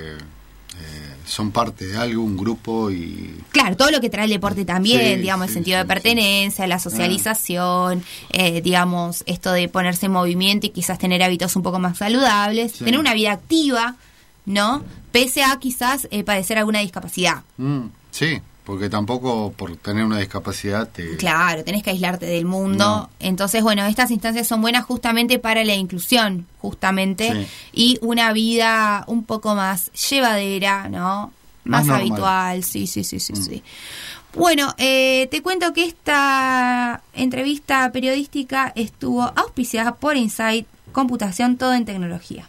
eh, son parte de algo, un grupo y Claro, todo lo que trae el deporte también, Sí, digamos, el sí, sentido de pertenencia, la socialización, eh, digamos, esto de ponerse en movimiento y quizás tener hábitos un poco más saludables, tener una vida activa, ¿no? Pese a quizás eh, padecer alguna discapacidad. Mm, sí, porque tampoco por tener una discapacidad te... Claro, tenés que aislarte del mundo. No. Entonces, bueno, estas instancias son buenas justamente para la inclusión, justamente, Sí. y una vida un poco más llevadera, ¿no? Más habitual, sí, sí, sí, sí, sí. Bueno, eh, te cuento que esta entrevista periodística estuvo auspiciada por Insight Computación, todo en tecnología.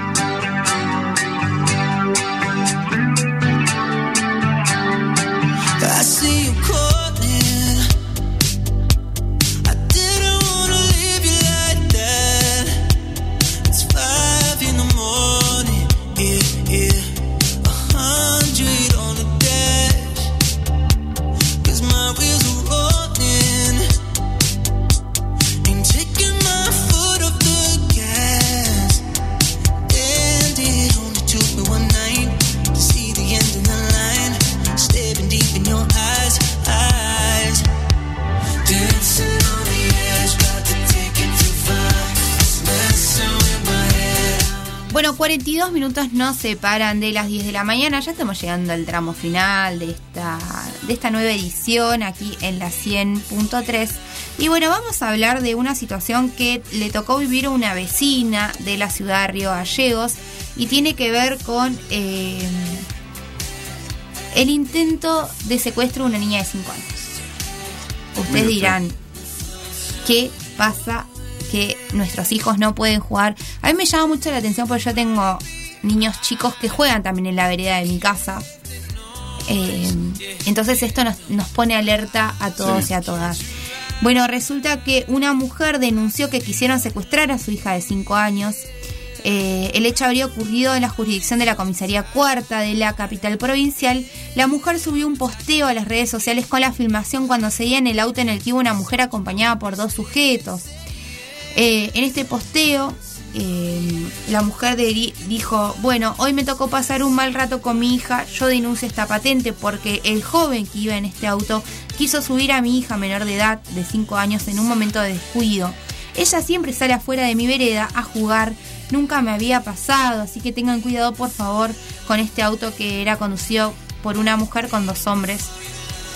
Bueno, 42 minutos nos separan de las 10 de la mañana. Ya estamos llegando al tramo final de esta, de esta nueva edición aquí en la 100.3. Y bueno, vamos a hablar de una situación que le tocó vivir a una vecina de la ciudad de Río Gallegos y tiene que ver con eh, el intento de secuestro de una niña de 5 años. Ustedes dirán, ¿qué pasa que nuestros hijos no pueden jugar? A mí me llama mucho la atención porque yo tengo niños chicos que juegan también en la vereda de mi casa. Eh, entonces esto nos, nos pone alerta a todos Sí. y a todas. Bueno, resulta que una mujer denunció que quisieron secuestrar a su hija de 5 años. Eh, el hecho habría ocurrido en la jurisdicción de la comisaría cuarta de la capital provincial. La mujer subió un posteo a las redes sociales con la filmación cuando seguía en el auto en el que iba una mujer acompañada por dos sujetos. Eh, en este posteo, eh, la mujer de- dijo, bueno, hoy me tocó pasar un mal rato con mi hija, yo denuncio esta patente porque el joven que iba en este auto quiso subir a mi hija menor de edad, de 5 años, en un momento de descuido. Ella siempre sale afuera de mi vereda a jugar, nunca me había pasado, así que tengan cuidado por favor con este auto que era conducido por una mujer con dos hombres.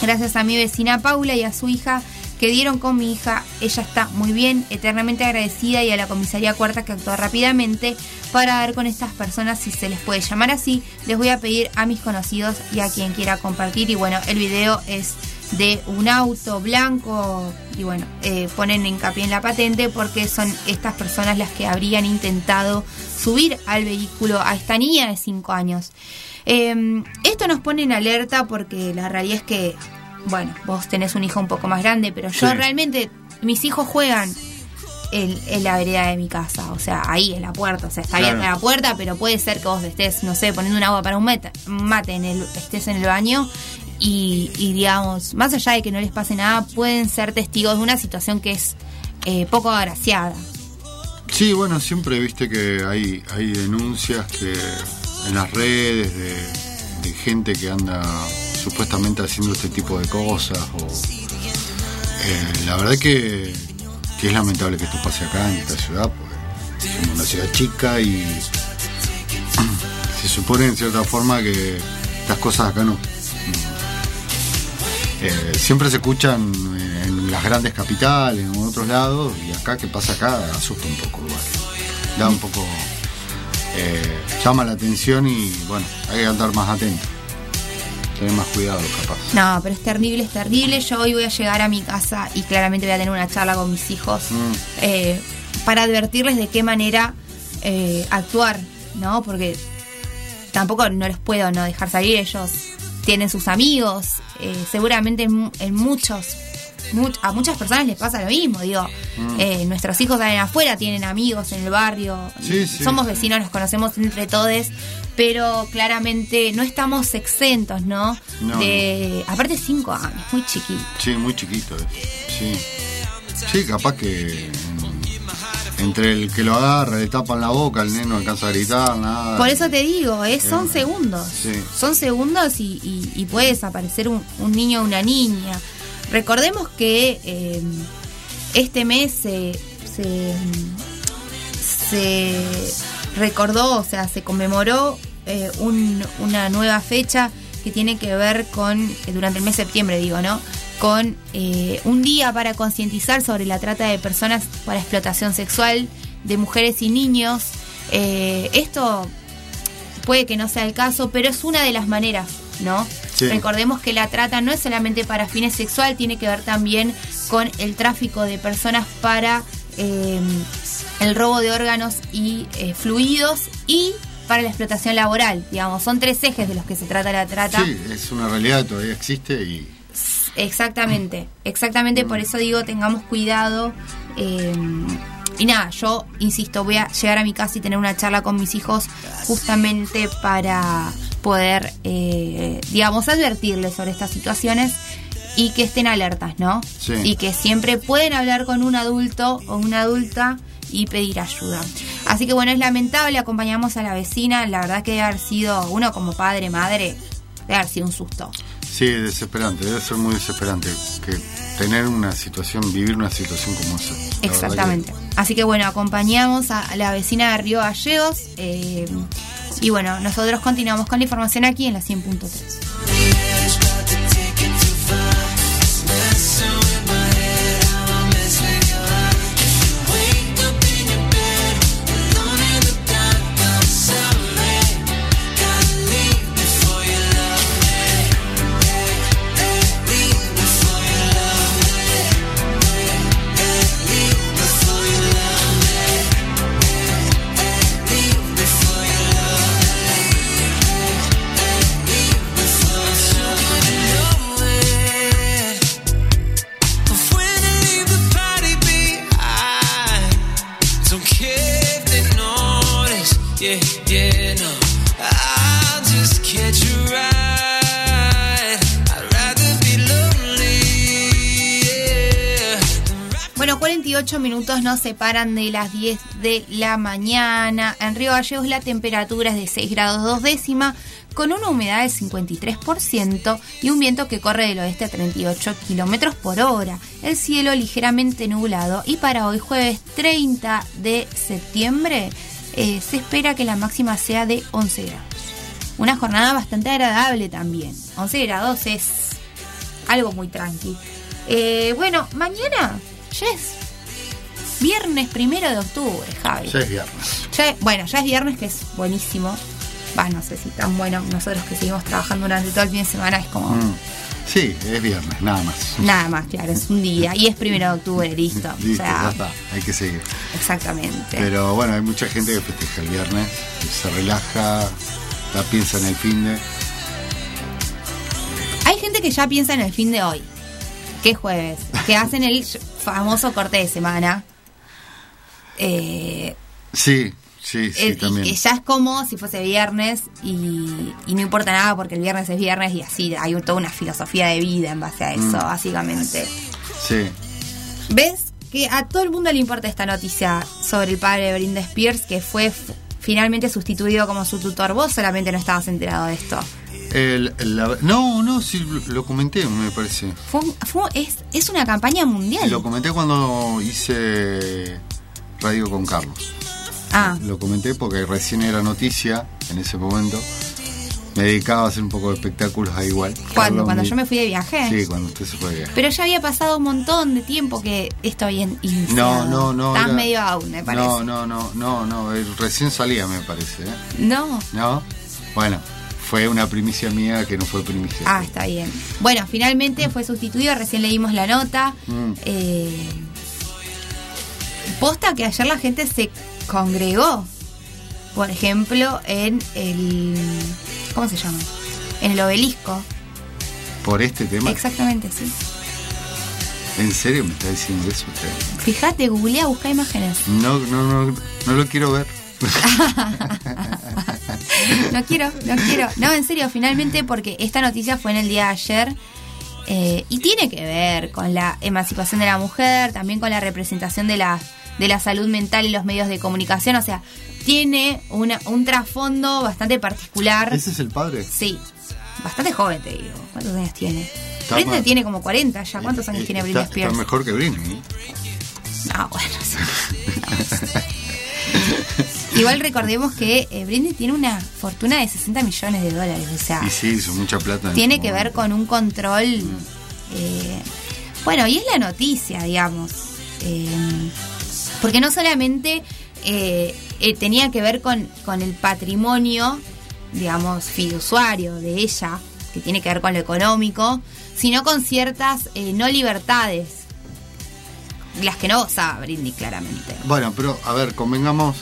Gracias a mi vecina Paula y a su hija que dieron con mi hija, ella está muy bien, eternamente agradecida y a la comisaría cuarta que actuó rápidamente para dar con estas personas, si se les puede llamar así, les voy a pedir a mis conocidos y a quien quiera compartir y bueno, el video es de un auto blanco y bueno, eh, ponen hincapié en la patente porque son estas personas las que habrían intentado subir al vehículo a esta niña de 5 años. Eh, esto nos pone en alerta porque la realidad es que, bueno, vos tenés un hijo un poco más grande, pero yo Sí. realmente, mis hijos juegan en, en la vereda de mi casa, o sea, ahí en la puerta, o sea, está Claro. abierta la puerta, pero puede ser que vos estés, no sé, poniendo un agua para un meta- mate, en el, estés en el baño y, y, digamos, más allá de que no les pase nada, pueden ser testigos de una situación que es eh, poco agraciada. Sí, bueno, siempre viste que hay, hay denuncias que en las redes de, de gente que anda supuestamente haciendo este tipo de cosas. O, eh, la verdad que, que es lamentable que esto pase acá en esta ciudad, porque somos una ciudad chica y *clears throat* se supone en cierta forma que estas cosas acá no. eh, siempre se escuchan en las grandes capitales en otros lados y acá que pasa acá asusta un poco igual. Da un poco. eh, llama la atención y bueno, hay que andar más atento. Tener más cuidado capaz. No, pero es terrible, es terrible. Yo hoy voy a llegar a mi casa y claramente voy a tener una charla con mis hijos Mm. eh, para advertirles de qué manera eh, actuar, ¿no? Porque tampoco no les puedo no dejar salir. Ellos tienen sus amigos, eh, seguramente en muchos, a muchas personas les pasa lo mismo. Digo, Mm. eh, nuestros hijos salen afuera, tienen amigos en el barrio, Sí, sí. somos vecinos, nos conocemos entre todos. Pero claramente no estamos exentos, ¿no? No, de, aparte cinco años, muy chiquito. Sí, muy chiquito. es. Sí. Sí, capaz que mm, entre el que lo agarra, le tapan la boca, el neno no alcanza a gritar, nada. Por eso te digo, es, son Eh, segundos. Sí. Son segundos y, y- y puede desaparecer un, un niño o una niña. Recordemos que eh, este mes se, se, recordó, o sea, se conmemoró eh, un- una nueva fecha que tiene que ver con, eh, durante el mes de septiembre digo, ¿no? Con eh, un día para concientizar sobre la trata de personas para explotación sexual de mujeres y niños. Esto puede que no sea el caso, pero es una de las maneras, ¿no? Sí. Recordemos que la trata no es solamente para fines sexual, tiene que ver también con el tráfico de personas para eh, el robo de órganos y eh, fluidos y para la explotación laboral, digamos, son tres ejes de los que se trata la trata. Sí, es una realidad que todavía existe y Exactamente, exactamente por eso digo tengamos cuidado. eh, y nada, yo insisto, voy a llegar a mi casa y tener una charla con mis hijos justamente para poder, eh, digamos, advertirles sobre estas situaciones y que estén alertas, ¿no? Sí. Y que siempre pueden hablar con un adulto o una adulta y pedir ayuda. Así que bueno, es lamentable, acompañamos a la vecina, la verdad que debe haber sido, uno como padre, madre, debe haber sido un susto. sí, es desesperante, debe ser muy desesperante que tener una situación, vivir una situación como esa. Que- Exactamente. Así que bueno, acompañamos a la vecina de Río Gallegos. eh, y bueno, nosotros continuamos con la información aquí en la 100.3. 8 minutos nos separan de las 10 de la mañana. En Río Gallegos la temperatura es de 6 grados 2 décima, con una humedad del 53% y un viento que corre del oeste a 38 kilómetros por hora. El cielo ligeramente nublado y para hoy jueves 30 de septiembre eh, se espera que la máxima sea de 11 grados. Una jornada bastante agradable también. 11 grados es algo muy tranqui. Eh, bueno, mañana, Jess, viernes primero de octubre, Javi. Ya es viernes. Ya- bueno, ya es viernes, que es buenísimo. Va, no sé si tan bueno. Nosotros que seguimos trabajando durante todo el fin de semana es como Mm. Sí, es viernes, nada más. nada más, claro, es un día. Y es primero de octubre, listo. Listo, o ya está, hay que seguir. exactamente. Pero bueno, hay mucha gente que festeja el viernes, que se relaja, la piensa en el fin de. Hay gente que ya piensa en el fin de hoy, que es jueves, que hacen el famoso corte de semana. Eh, Sí, sí, sí, Eh, y también. que ya es como si fuese viernes y, y no importa nada porque el viernes es viernes y así hay toda una filosofía de vida en base a eso, Mm. básicamente. Sí. ¿Ves? Que a todo el mundo le importa esta noticia sobre el padre de Brinda Spears que fue finalmente sustituido como su tutor. Vos solamente no estabas enterado de esto. El- la- no, no, sí, lo, comenté, me parece. Fue, un- fue- es, es una campaña mundial. Lo comenté cuando hice radio con Carlos. Ah, Lo comenté porque recién era noticia en ese momento. Me dedicaba a hacer un poco de espectáculos ahí igual. cuando, Carlos cuando yo me fui de viaje. Sí, cuando usted se fue de viaje. Pero ya había pasado un montón de tiempo que esto había iniciado. No, no, no. Estás era- medio aún, me parece. No, no, no, no, no. Recién salía, me parece. ¿eh? No. ¿No? Bueno, fue una primicia mía que no fue primicia. Ah, está bien. Bueno, finalmente fue sustituido, recién leímos la nota. Mm. Eh, posta que ayer la gente se congregó, por ejemplo, en el... ¿Cómo se llama? En el obelisco. Por este tema. Exactamente, sí. ¿En serio me está diciendo eso usted? Fíjate, googlea, busca imágenes. No, no, no, no lo quiero ver. *laughs* No quiero, no quiero. No, en serio, finalmente, porque esta noticia fue en el día de ayer. Eh, y tiene que ver con la emancipación de la mujer, también con la representación de la, de la salud mental en los medios de comunicación. O sea, tiene una, un trasfondo bastante particular. ¿Ese es el padre? Sí, bastante joven, te digo. ¿Cuántos años tiene? Britney tiene como 40 ya. ¿Cuántos años tiene Britney Spears? está mejor que Britney. Ah, bueno, sí. *laughs* Igual recordemos que eh, Britney tiene una fortuna de 60 millones de dólares. O sea, Y sí, hizo mucha plata. en tiene que ver con un control. eh, bueno, y es la noticia, digamos. eh, porque no solamente eh, eh, tenía que ver con, con el patrimonio, digamos, fiduciario de ella, que tiene que ver con lo económico, sino con ciertas no libertades, las que no gozaba Britney, claramente. Bueno, pero a ver, convengamos,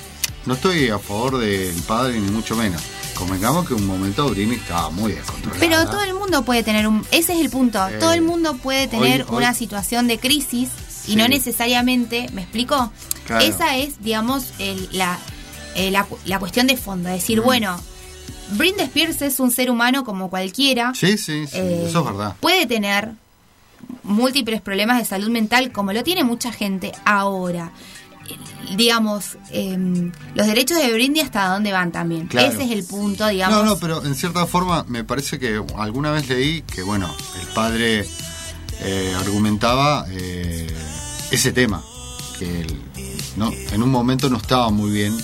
no estoy a favor del padre ni mucho menos. Convengamos que un momento Britney estaba muy descontrolada. Pero todo el mundo puede tener un... Ese es el punto. Eh, todo el mundo puede tener hoy- hoy- una situación de crisis y no necesariamente... ¿Me explico? Claro. Esa es, digamos, el- la, eh, la, la cuestión de fondo. Es decir, Mm. bueno, Britney Spears es un ser humano como cualquiera. Sí, sí, sí, Eh, eso es verdad. Puede tener múltiples problemas de salud mental como lo tiene mucha gente ahora. Eh, Digamos, em, los derechos de Britney hasta dónde van también. Claro. Ese es el punto, digamos. No, no, pero en cierta forma me parece que alguna vez leí que, bueno, el padre eh, argumentaba eh, ese tema, que él, no, en un momento no estaba muy bien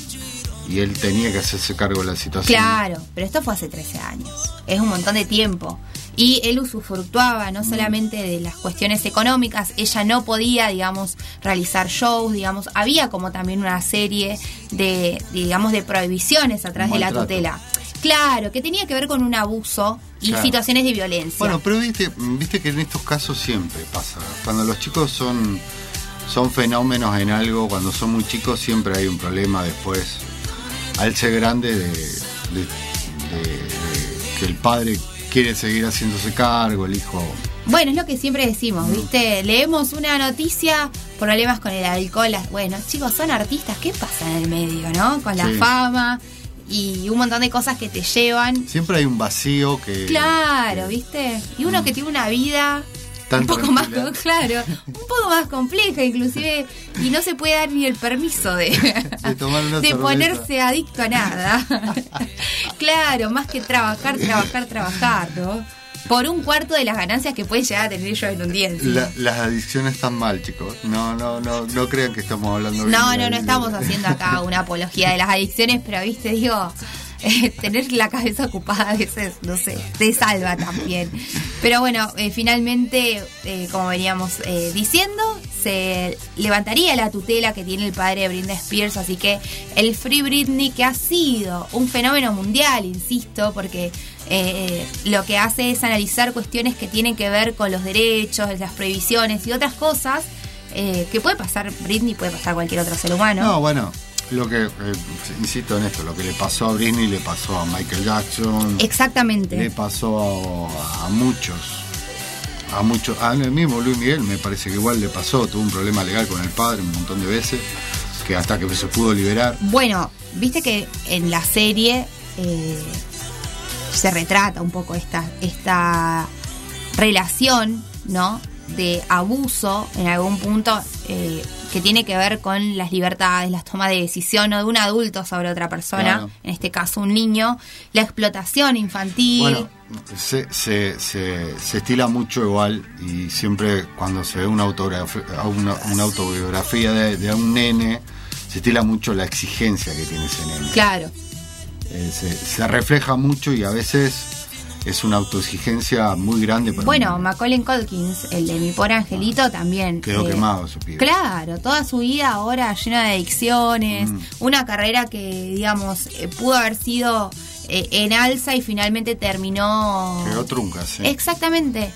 y él tenía que hacerse cargo de la situación. Claro, pero esto fue hace 13 años. Es un montón de tiempo. Y él usufructuaba no solamente de las cuestiones económicas, ella no podía, digamos, realizar shows, digamos, había como también una serie de, digamos, de prohibiciones a través de la tutela. Claro, que tenía que ver con un abuso y Claro. situaciones de violencia. Bueno, pero viste, viste que en estos casos siempre pasa. Cuando los chicos son, son fenómenos en algo, cuando son muy chicos siempre hay un problema después. Al ser grande de, de- de- de que el padre quiere seguir haciéndose cargo, el hijo... Bueno, es lo que siempre Mm. decimos, ¿viste? Leemos una noticia, problemas con el alcohol. las- Bueno, chicos, son artistas, ¿qué pasa en el medio, no? Con la Sí. fama. y un montón de cosas que te llevan. Siempre hay un vacío que. Claro, ¿viste? Y uno que tiene una vida Tan un poco más, claro, un poco más compleja inclusive, y no se puede dar ni el permiso de, *laughs* De tomar una de cerveza. ponerse adicto a nada. *laughs* claro, más que trabajar, trabajar, trabajar, ¿no? Por un cuarto de las ganancias que puede llegar a tener yo en un día. La- las adicciones están mal, chicos. No, no, no, no crean que estamos hablando bien No, de no, no la- estamos haciendo acá una apología de las adicciones, pero viste, digo, eh, *laughs* tener la cabeza ocupada a veces, no sé, te salva también. Pero bueno, eh, finalmente, eh, como veníamos eh, diciendo, se levantaría la tutela que tiene el padre de Britney Spears, así que el Free Britney, que ha sido un fenómeno mundial, insisto, porque eh, lo que hace es analizar cuestiones que tienen que ver con los derechos, las prohibiciones y otras cosas, eh, que puede pasar Britney, puede pasar cualquier otro ser humano. No, bueno, lo que, eh, insisto en esto, lo que le pasó a Britney le pasó a Michael Jackson, Exactamente. le pasó a, a muchos, a muchos, a el mismo Luis Miguel me parece que igual le pasó, tuvo un problema legal con el padre un montón de veces, que hasta que se pudo liberar. Bueno, viste que en la serie eh, se retrata un poco esta, esta relación, ¿no? De abuso en algún punto eh, que tiene que ver con las libertades, las tomas de decisión, ¿no? De un adulto sobre otra persona, Claro. en este caso un niño, la explotación infantil. Bueno, se, se, se, se estila mucho igual y siempre cuando se ve una, autografía, una, una autobiografía de, de un nene, se estila mucho la exigencia que tiene ese nene. Claro. Eh, se, se refleja mucho y a veces es una autoexigencia muy grande para Bueno. Macaulay Culkins, el de mi pobre angelito, también. Quedó eh, quemado ese pibe. Claro, toda su vida ahora llena de adicciones, Mm. una carrera que, digamos, eh, pudo haber sido eh, en alza y finalmente terminó... Quedó trunca, sí. Exactamente.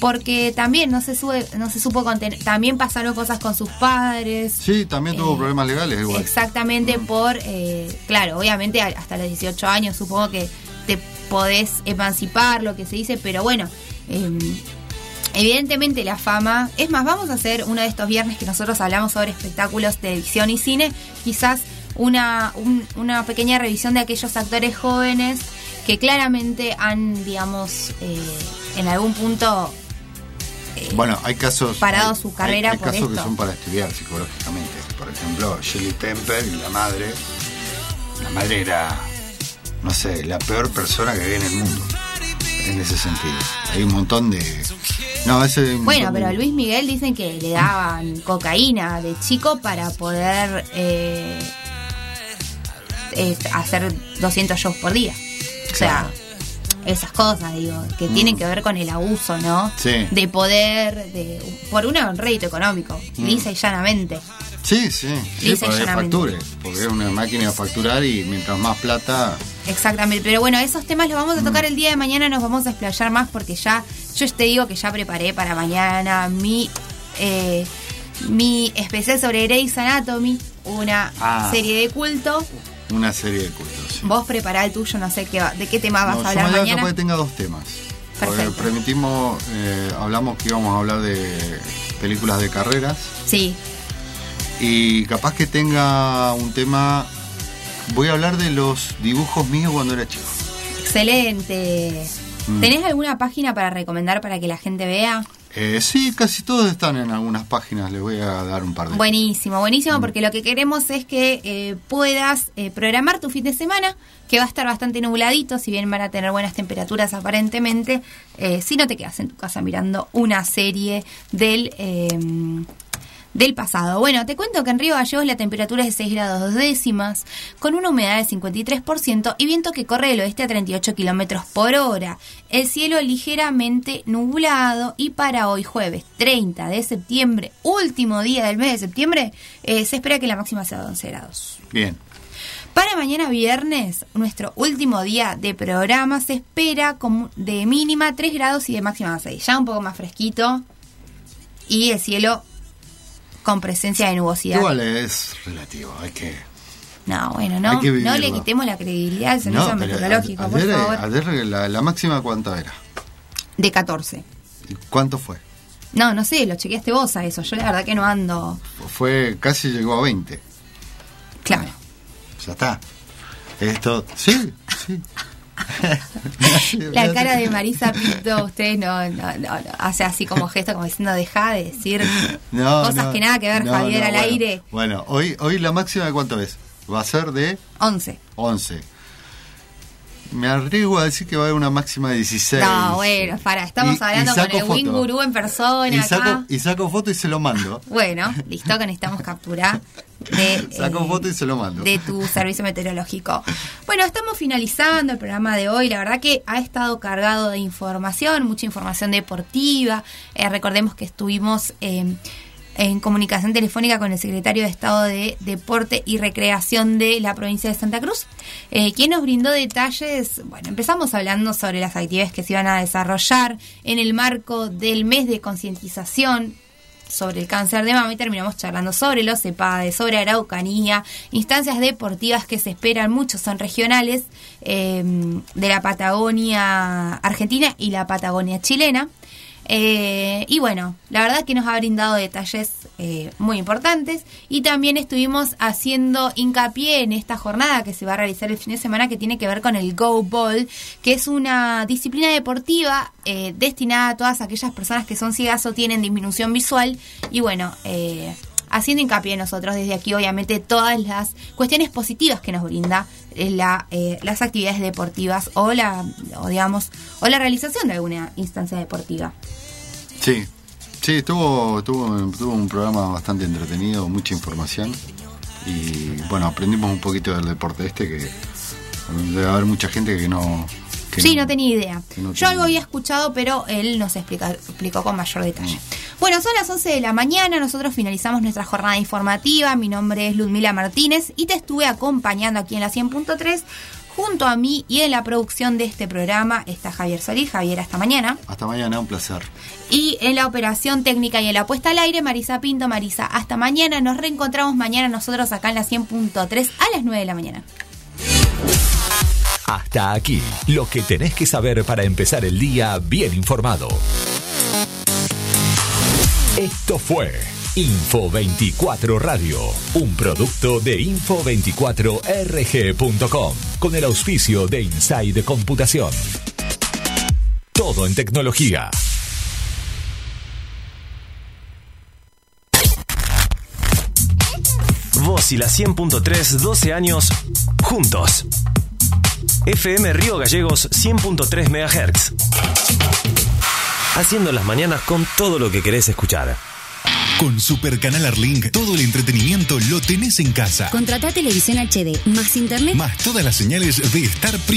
Porque también no se sube, no se supo contener, también pasaron cosas con sus padres. Sí, también tuvo Eh, problemas legales igual. Exactamente por, eh, claro, obviamente hasta los 18 años supongo que podés emancipar, lo que se dice, pero bueno, eh, evidentemente la fama, es más, vamos a hacer uno de estos viernes que nosotros hablamos sobre espectáculos, televisión y cine, quizás una, un- una pequeña revisión de aquellos actores jóvenes que claramente han, digamos, eh, en algún punto Bueno, hay casos. parado hay- su carrera hay, hay por casos esto. que son para estudiar psicológicamente. Por ejemplo, Shirley Temple y la madre. La madre era, no sé, la peor persona que había en el mundo. En ese sentido. Hay un montón de. No, ese. hay Bueno, pero a Luis Miguel dicen que le daban cocaína de chico para poder eh, eh, hacer 200 shows por día. O sea, esas cosas, digo, que Mm. tienen que ver con el abuso, ¿no? Sí. De poder, de por un rédito económico, Mm. lisa y llanamente. Sí, sí. Sí, Lisa y para que llanamente. facture. Porque es una máquina de facturar y mientras más plata. Exactamente, pero bueno, esos temas los vamos a tocar el día de mañana, nos vamos a explayar más porque ya, yo te digo que ya preparé para mañana mi, eh, mi especial sobre Grey's Anatomy, una Ah. serie de culto. Una serie de cultos. Vos prepará el tuyo, no sé qué va- de qué tema vas No, a yo hablar mañana mañana. capaz que tenga dos temas. Perfecto. permitimos, eh, hablamos que íbamos a hablar de películas de carreras. Sí, Y capaz que tenga un tema. Voy a hablar de los dibujos míos cuando era chico. excelente. Mm. ¿Tenés alguna página para recomendar para que la gente vea? Eh, sí, casi todos están en algunas páginas. Les voy a dar un par de. Buenísimo, Mm. buenísimo, porque lo que queremos es que eh, puedas eh, programar tu fin de semana, que va a estar bastante nubladito, si bien van a tener buenas temperaturas aparentemente, eh, si no te quedas en tu casa mirando una serie del... del pasado. Bueno, te cuento que en Río Gallegos la temperatura es de 6 grados dos décimas, con una humedad del 53% y viento que corre del oeste a 38 kilómetros por hora. El cielo ligeramente nublado y para hoy jueves 30 de septiembre, último día del mes de septiembre, eh, se espera que la máxima sea de 11 grados. Bien. Para mañana viernes, nuestro último día de programa, se espera de mínima 3 grados y de máxima 6. Ya un poco más fresquito y el cielo con presencia de nubosidad. Igual es relativo. Hay que. No, bueno, no, no le quitemos la credibilidad al servicio No, meteorológico, por ayer, favor. ayer la, la máxima, ¿cuánta era? De 14. ¿Cuánto fue? No, no sé, lo chequeaste vos a eso. Yo la verdad que no ando. Fue casi llegó a 20. Claro. Ya está. Esto, sí, sí. *laughs* La cara de Marisa Pinto, usted no, no, no, hace así como gesto, como diciendo, deja de decir No, cosas que nada que ver, Javier, al bueno. aire. Bueno, hoy, hoy la máxima de cuánto es? Va a ser de 11. 11. Me arriesgo a decir que va a haber una máxima de 16. No, bueno, para, estamos Y- hablando y con el Wing foto. Gurú en persona y acá. saco, y saco foto y se lo mando. *laughs* Bueno, listo, que necesitamos capturar de, *laughs* Saco eh, foto y se lo mando. de tu servicio meteorológico. Bueno, estamos finalizando el programa de hoy. La verdad que ha estado cargado de información, mucha información deportiva. Eh, recordemos que estuvimos eh, en comunicación telefónica con el secretario de Estado de Deporte y Recreación de la provincia de Santa Cruz, eh, quien nos brindó detalles. Bueno, empezamos hablando sobre las actividades que se iban a desarrollar en el marco del mes de concientización sobre el cáncer de mama y terminamos charlando sobre los CEPADE, sobre Araucanía, instancias deportivas que se esperan, muchos son regionales, eh, de la Patagonia argentina y la Patagonia chilena. Eh, y bueno, la verdad que nos ha brindado detalles eh, muy importantes y también estuvimos haciendo hincapié en esta jornada que se va a realizar el fin de semana que tiene que ver con el Go Ball, que es una disciplina deportiva eh, destinada a todas aquellas personas que son ciegas o tienen disminución visual y bueno, eh, haciendo hincapié nosotros desde aquí obviamente todas las cuestiones positivas que nos brinda eh, la, eh, las actividades deportivas o la o digamos o la realización de alguna instancia deportiva. Sí, sí, estuvo, estuvo, tuvo un programa bastante entretenido, mucha información. Y bueno, aprendimos un poquito del deporte este que debe haber mucha gente que no. que Sí, no tenía idea. no Yo tenía algo había escuchado, pero él nos explica, explicó con mayor detalle. Bueno, son las 11 de la mañana, nosotros finalizamos nuestra jornada informativa. Mi nombre es Ludmila Martínez y te estuve acompañando aquí en la 100.3. Junto a mí y en la producción de este programa está Javier Solís. Javier, hasta mañana. Hasta mañana, un placer. Y en la operación técnica y en la puesta al aire, Marisa Pinto. Marisa, hasta mañana. Nos reencontramos mañana nosotros acá en la 100.3 a las 9 de la mañana. Hasta aquí, lo que tenés que saber para empezar el día bien informado. Esto fue Info 24 Radio, un producto de info24rg.com, con el auspicio de Inside Computación. Todo en tecnología. Vos y la 100.3, 12 años juntos. FM Río Gallegos 100.3 MHz. Haciendo las mañanas con todo lo que querés escuchar. Con Super Canal Arlink, todo el entretenimiento lo tenés en casa. Contrata televisión HD más internet Más todas las señales de Star Premium.